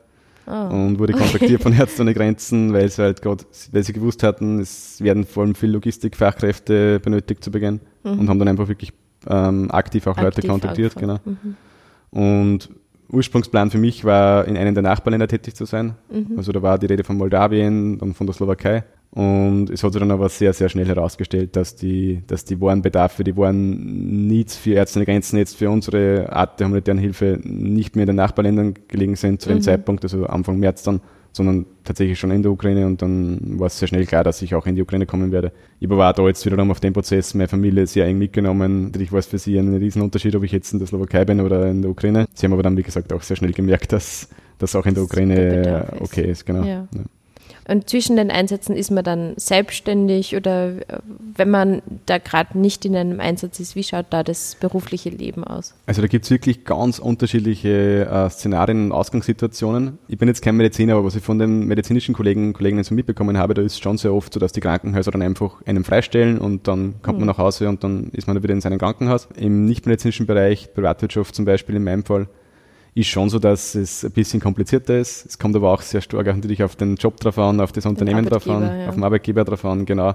oh. und wurde kontaktiert von Ärzte ohne Grenzen, weil sie halt gerade, weil sie gewusst hatten, es werden vor allem viele Logistikfachkräfte benötigt zu Beginn mhm. und haben dann einfach wirklich ähm, aktiv auch aktiv Leute kontaktiert, genau. Mhm. Und Ursprungsplan für mich war, in einem der Nachbarländer tätig zu sein. Mhm. Also da war die Rede von Moldawien und von der Slowakei. Und es hat sich dann aber sehr, sehr schnell herausgestellt, dass die, dass die wahren Bedarfe, die wahren Needs für Ärzte ohne Grenzen jetzt für unsere Art der humanitären Hilfe nicht mehr in den Nachbarländern gelegen sind zu dem mhm. Zeitpunkt, also Anfang März dann, sondern tatsächlich schon in der Ukraine und dann war es sehr schnell klar, dass ich auch in die Ukraine kommen werde. Ich war da jetzt wiederum auf dem Prozess meine Familie sehr eng mitgenommen. Natürlich war es für sie ein Riesenunterschied, ob ich jetzt in der Slowakei bin oder in der Ukraine. Sie haben aber dann, wie gesagt, auch sehr schnell gemerkt, dass das auch in der Ukraine okay ist, genau. Ja. Ja. Und zwischen den Einsätzen ist man dann selbstständig oder äh, wenn man da gerade nicht in einem Einsatz ist, wie schaut da das berufliche Leben aus? Also da gibt es wirklich ganz unterschiedliche äh, Szenarien und Ausgangssituationen. Ich bin jetzt kein Mediziner, aber was ich von den medizinischen Kollegen und Kolleginnen so mitbekommen habe, da ist schon sehr oft so, dass die Krankenhäuser dann einfach einen freistellen und dann kommt mhm. man nach Hause und dann ist man wieder in seinem Krankenhaus. Im nichtmedizinischen Bereich, Privatwirtschaft zum Beispiel in meinem Fall, ist schon so, dass es ein bisschen komplizierter ist. Es kommt aber auch sehr stark natürlich auf den Job drauf an, auf das Unternehmen drauf an, ja. auf den Arbeitgeber drauf an, genau.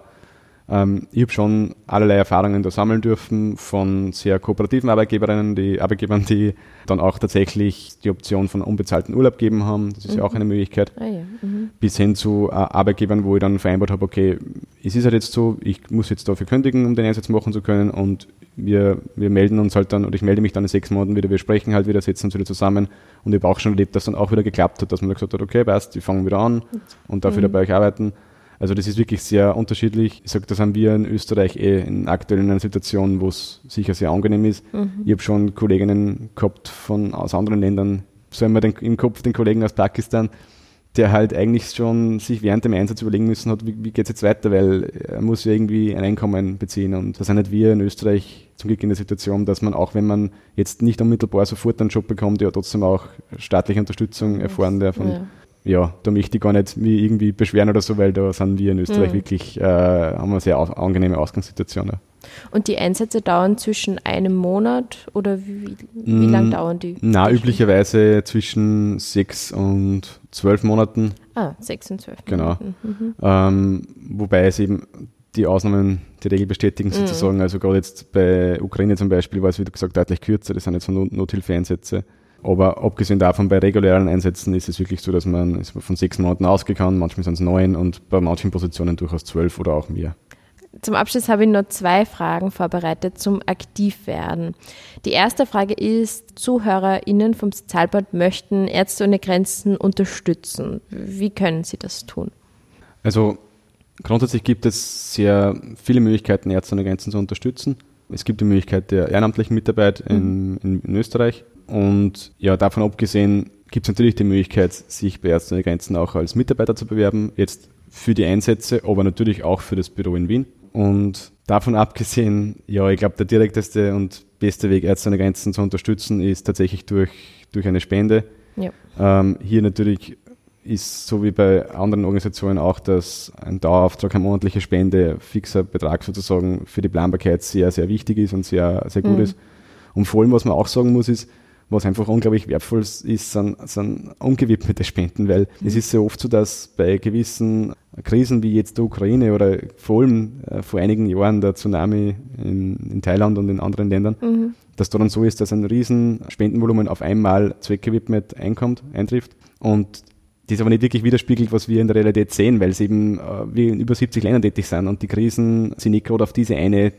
Ähm, ich habe schon allerlei Erfahrungen da sammeln dürfen von sehr kooperativen Arbeitgeberinnen, die Arbeitgebern, die dann auch tatsächlich die Option von unbezahlten Urlaub geben haben. Das ist mhm. ja auch eine Möglichkeit. Ah, ja. mhm. Bis hin zu äh, Arbeitgebern, wo ich dann vereinbart habe, okay, es ist halt jetzt so, ich muss jetzt dafür kündigen, um den Einsatz machen zu können und wir, wir melden uns halt dann, oder ich melde mich dann in sechs Monaten wieder, wir sprechen halt wieder, setzen uns wieder zusammen und ich habe auch schon erlebt, dass dann auch wieder geklappt hat, dass man gesagt hat, okay, passt, wir fangen wieder an und darf mhm. wieder bei euch arbeiten. Also das ist wirklich sehr unterschiedlich. Ich sage, das haben wir in Österreich eh in aktuell in einer Situation, wo es sicher sehr angenehm ist. Mhm. Ich habe schon Kolleginnen gehabt von aus anderen Ländern, so haben wir den, im Kopf den Kollegen aus Pakistan, der halt eigentlich schon sich während dem Einsatz überlegen müssen hat, wie, wie geht es jetzt weiter, weil er muss ja irgendwie ein Einkommen beziehen. Und da sind nicht wir in Österreich zum Glück in der Situation, dass man auch, wenn man jetzt nicht unmittelbar sofort einen Job bekommt, ja trotzdem auch staatliche Unterstützung erfahren darf. Und ja. Ja, da möchte ich gar nicht mich irgendwie beschweren oder so, weil da sind wir in Österreich mhm. wirklich, äh, haben wir eine sehr angenehme Ausgangssituation. Ja. Und die Einsätze dauern zwischen einem Monat oder wie, wie mm, lang dauern die? Na, üblicherweise zwischen sechs und zwölf Monaten. Ah, sechs und zwölf genau. Monaten. Mhm. Ähm, wobei es eben die Ausnahmen die Regel bestätigen mhm. sozusagen. Mhm. Also gerade jetzt bei Ukraine zum Beispiel war es, wie du gesagt, deutlich kürzer. Das sind jetzt so Not Nothilfeeinsätze. Aber abgesehen davon, bei regulären Einsätzen ist es wirklich so, dass man von sechs Monaten ausgehen kann. Manchmal sind es neun und bei manchen Positionen durchaus zwölf oder auch mehr. Zum Abschluss habe ich noch zwei Fragen vorbereitet zum Aktivwerden. Die erste Frage ist, ZuhörerInnen vom Sozialbad möchten Ärzte ohne Grenzen unterstützen. Wie können sie das tun? Also grundsätzlich gibt es sehr viele Möglichkeiten, Ärzte ohne Grenzen zu unterstützen. Es gibt die Möglichkeit der ehrenamtlichen Mitarbeit in, mhm. in, in Österreich. Und ja, davon abgesehen gibt es natürlich die Möglichkeit, sich bei Ärzte ohne Grenzen auch als Mitarbeiter zu bewerben. Jetzt für die Einsätze, aber natürlich auch für das Büro in Wien. Und davon abgesehen, ja, ich glaube, der direkteste und beste Weg, Ärzte ohne Grenzen zu unterstützen, ist tatsächlich durch, durch eine Spende. Ja. Ähm, hier natürlich ist so wie bei anderen Organisationen auch, dass ein Dauerauftrag, eine monatliche Spende, fixer Betrag sozusagen für die Planbarkeit sehr, sehr wichtig ist und sehr, sehr gut mhm. ist. Und vor allem, was man auch sagen muss, ist, was einfach unglaublich wertvoll ist, sind, sind ungewidmete Spenden, weil mhm. es ist sehr oft so, dass bei gewissen Krisen wie jetzt der Ukraine oder vor allem äh, vor einigen Jahren der Tsunami in, in Thailand und in anderen Ländern, mhm. dass da dann so ist, dass ein riesen Spendenvolumen auf einmal zweckgewidmet einkommt, eintrifft und das aber nicht wirklich widerspiegelt, was wir in der Realität sehen, weil es eben äh, wir in über 70 Ländern tätig sind und die Krisen sind nicht gerade auf diese eine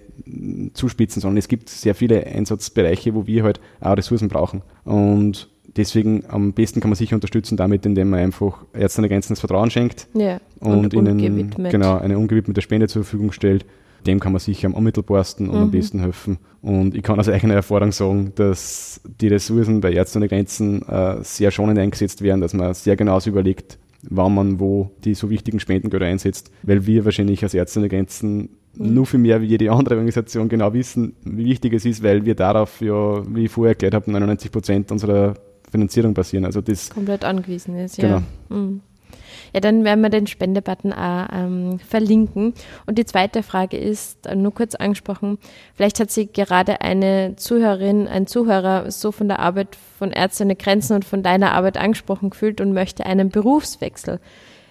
zuspitzen, sondern es gibt sehr viele Einsatzbereiche, wo wir halt auch Ressourcen brauchen. Und deswegen am besten kann man sich unterstützen damit, indem man einfach Ärzte an Grenzen das Vertrauen schenkt ja, und, und ihnen genau, eine ungewidmete Spende zur Verfügung stellt. Dem kann man sicher am unmittelbarsten und mhm. am besten helfen. Und ich kann aus eigener Erfahrung sagen, dass die Ressourcen bei Ärzten ohne Grenzen äh, sehr schonend eingesetzt werden, dass man sehr genau überlegt, wann man wo die so wichtigen Spendengelder einsetzt, weil wir wahrscheinlich als Ärzte ohne Grenzen mhm. nur viel mehr wie jede andere Organisation genau wissen, wie wichtig es ist, weil wir darauf ja, wie ich vorher erklärt habe, 99 Prozent unserer Finanzierung basieren. Also das komplett angewiesen ist, ja. Genau. Mhm. Ja, dann werden wir den Spendebutton auch ähm, verlinken. Und die zweite Frage ist, äh, nur kurz angesprochen, vielleicht hat sich gerade eine Zuhörerin, ein Zuhörer so von der Arbeit von Ärzte ohne Grenzen und von deiner Arbeit angesprochen gefühlt und möchte einen Berufswechsel.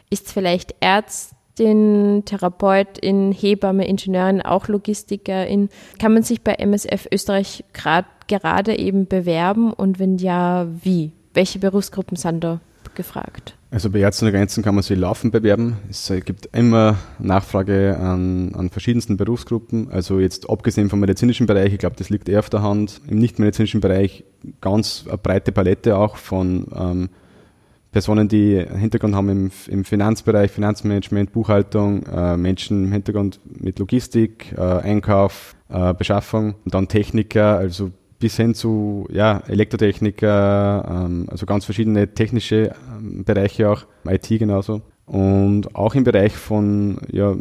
Ist vielleicht Ärztin, Therapeutin, Hebamme, Ingenieurin, auch Logistikerin. Kann man sich bei MSF Österreich grad, gerade eben bewerben und wenn ja, wie? Welche Berufsgruppen sind da gefragt? Also bei Ärzte ohne Grenzen kann man sich laufend bewerben. Es äh, gibt immer Nachfrage an, an verschiedensten Berufsgruppen. Also jetzt abgesehen vom medizinischen Bereich, ich glaube, das liegt eher auf der Hand. Im nichtmedizinischen Bereich ganz eine breite Palette auch von ähm, Personen, die Hintergrund haben im, im Finanzbereich, Finanzmanagement, Buchhaltung, äh, Menschen im Hintergrund mit Logistik, äh, Einkauf, äh, Beschaffung und dann Techniker, also bis hin zu ja, Elektrotechniker, ähm, also ganz verschiedene technische ähm, Bereiche auch, IT genauso. Und auch im Bereich von ja,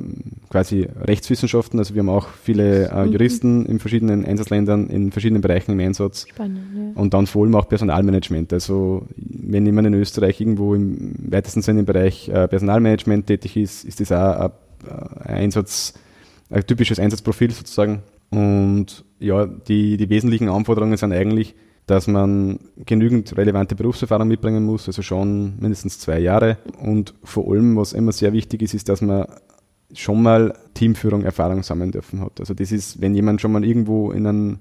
quasi Rechtswissenschaften, also wir haben auch viele äh, Mhm. Juristen in verschiedenen Einsatzländern, in verschiedenen Bereichen im Einsatz. Spannend, ja. Und dann vor allem auch Personalmanagement. Also wenn jemand in Österreich irgendwo im weitesten Sinne im Bereich äh, Personalmanagement tätig ist, ist das auch ein, ein Einsatz, ein typisches Einsatzprofil sozusagen. Und ja, die, die wesentlichen Anforderungen sind eigentlich, dass man genügend relevante Berufserfahrung mitbringen muss, also schon mindestens zwei Jahre. Und vor allem, was immer sehr wichtig ist, ist, dass man schon mal Teamführung Erfahrung sammeln dürfen hat. Also das ist, wenn jemand schon mal irgendwo in einem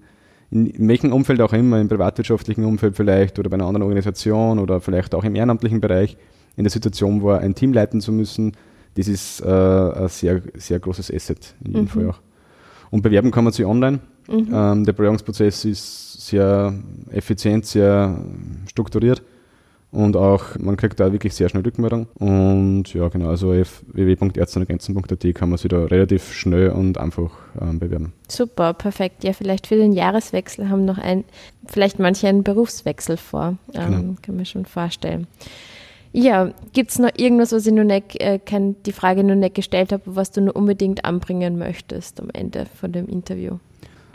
in welchem Umfeld auch immer, im privatwirtschaftlichen Umfeld vielleicht oder bei einer anderen Organisation oder vielleicht auch im ehrenamtlichen Bereich, in der Situation war, ein Team leiten zu müssen, das ist äh, ein sehr, sehr großes Asset in jedem Mhm. Fall auch. Und bewerben kann man sich online. Ähm, der Bewerbungsprozess ist sehr effizient, sehr strukturiert und auch, man kriegt da wirklich sehr schnell Rückmeldung. Und ja, genau, also auf kann man sich da relativ schnell und einfach ähm, bewerben. Super, perfekt. Ja, vielleicht für den Jahreswechsel haben noch ein, vielleicht manche einen Berufswechsel vor. Ähm, Genau. Kann man schon vorstellen. Ja, gibt es noch irgendwas, was ich noch nicht, äh, kein, die Frage noch nicht gestellt habe, was du noch unbedingt anbringen möchtest am Ende von dem Interview?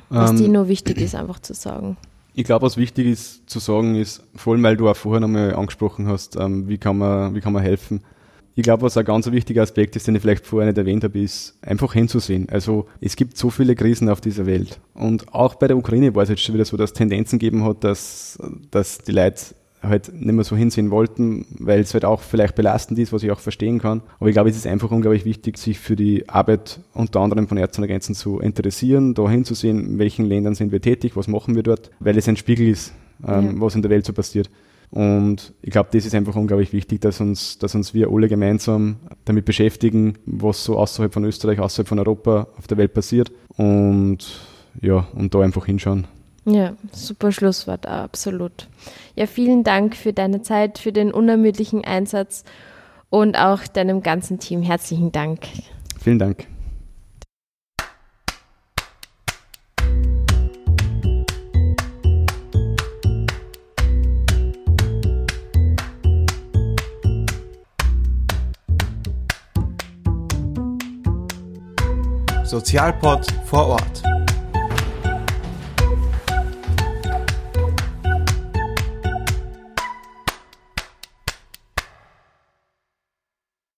Was Ähm, dir nur wichtig ist, einfach zu sagen. Ich glaube, was wichtig ist zu sagen ist, vor allem weil du auch vorher nochmal angesprochen hast, ähm, wie, kann man, wie kann man helfen. Ich glaube, was ein ganz wichtiger Aspekt ist, den ich vielleicht vorher nicht erwähnt habe, ist einfach hinzusehen. Also es gibt so viele Krisen auf dieser Welt. Und auch bei der Ukraine war es jetzt schon wieder so, dass es Tendenzen gegeben hat, dass, dass die Leute halt nicht mehr so hinsehen wollten, weil es halt auch vielleicht belastend ist, was ich auch verstehen kann. Aber ich glaube, es ist einfach unglaublich wichtig, sich für die Arbeit unter anderem von Ärzten ohne Grenzen zu interessieren, da hinzusehen, in welchen Ländern sind wir tätig, was machen wir dort, weil es ein Spiegel ist, ähm, Ja. was in der Welt so passiert. Und ich glaube, das ist einfach unglaublich wichtig, dass uns, dass uns wir alle gemeinsam damit beschäftigen, was so außerhalb von Österreich, außerhalb von Europa auf der Welt passiert. Und ja, und da einfach hinschauen. Ja, super Schlusswort, absolut. Ja, vielen Dank für deine Zeit, für den unermüdlichen Einsatz und auch deinem ganzen Team. Herzlichen Dank. Vielen Dank. Sozialpod vor Ort.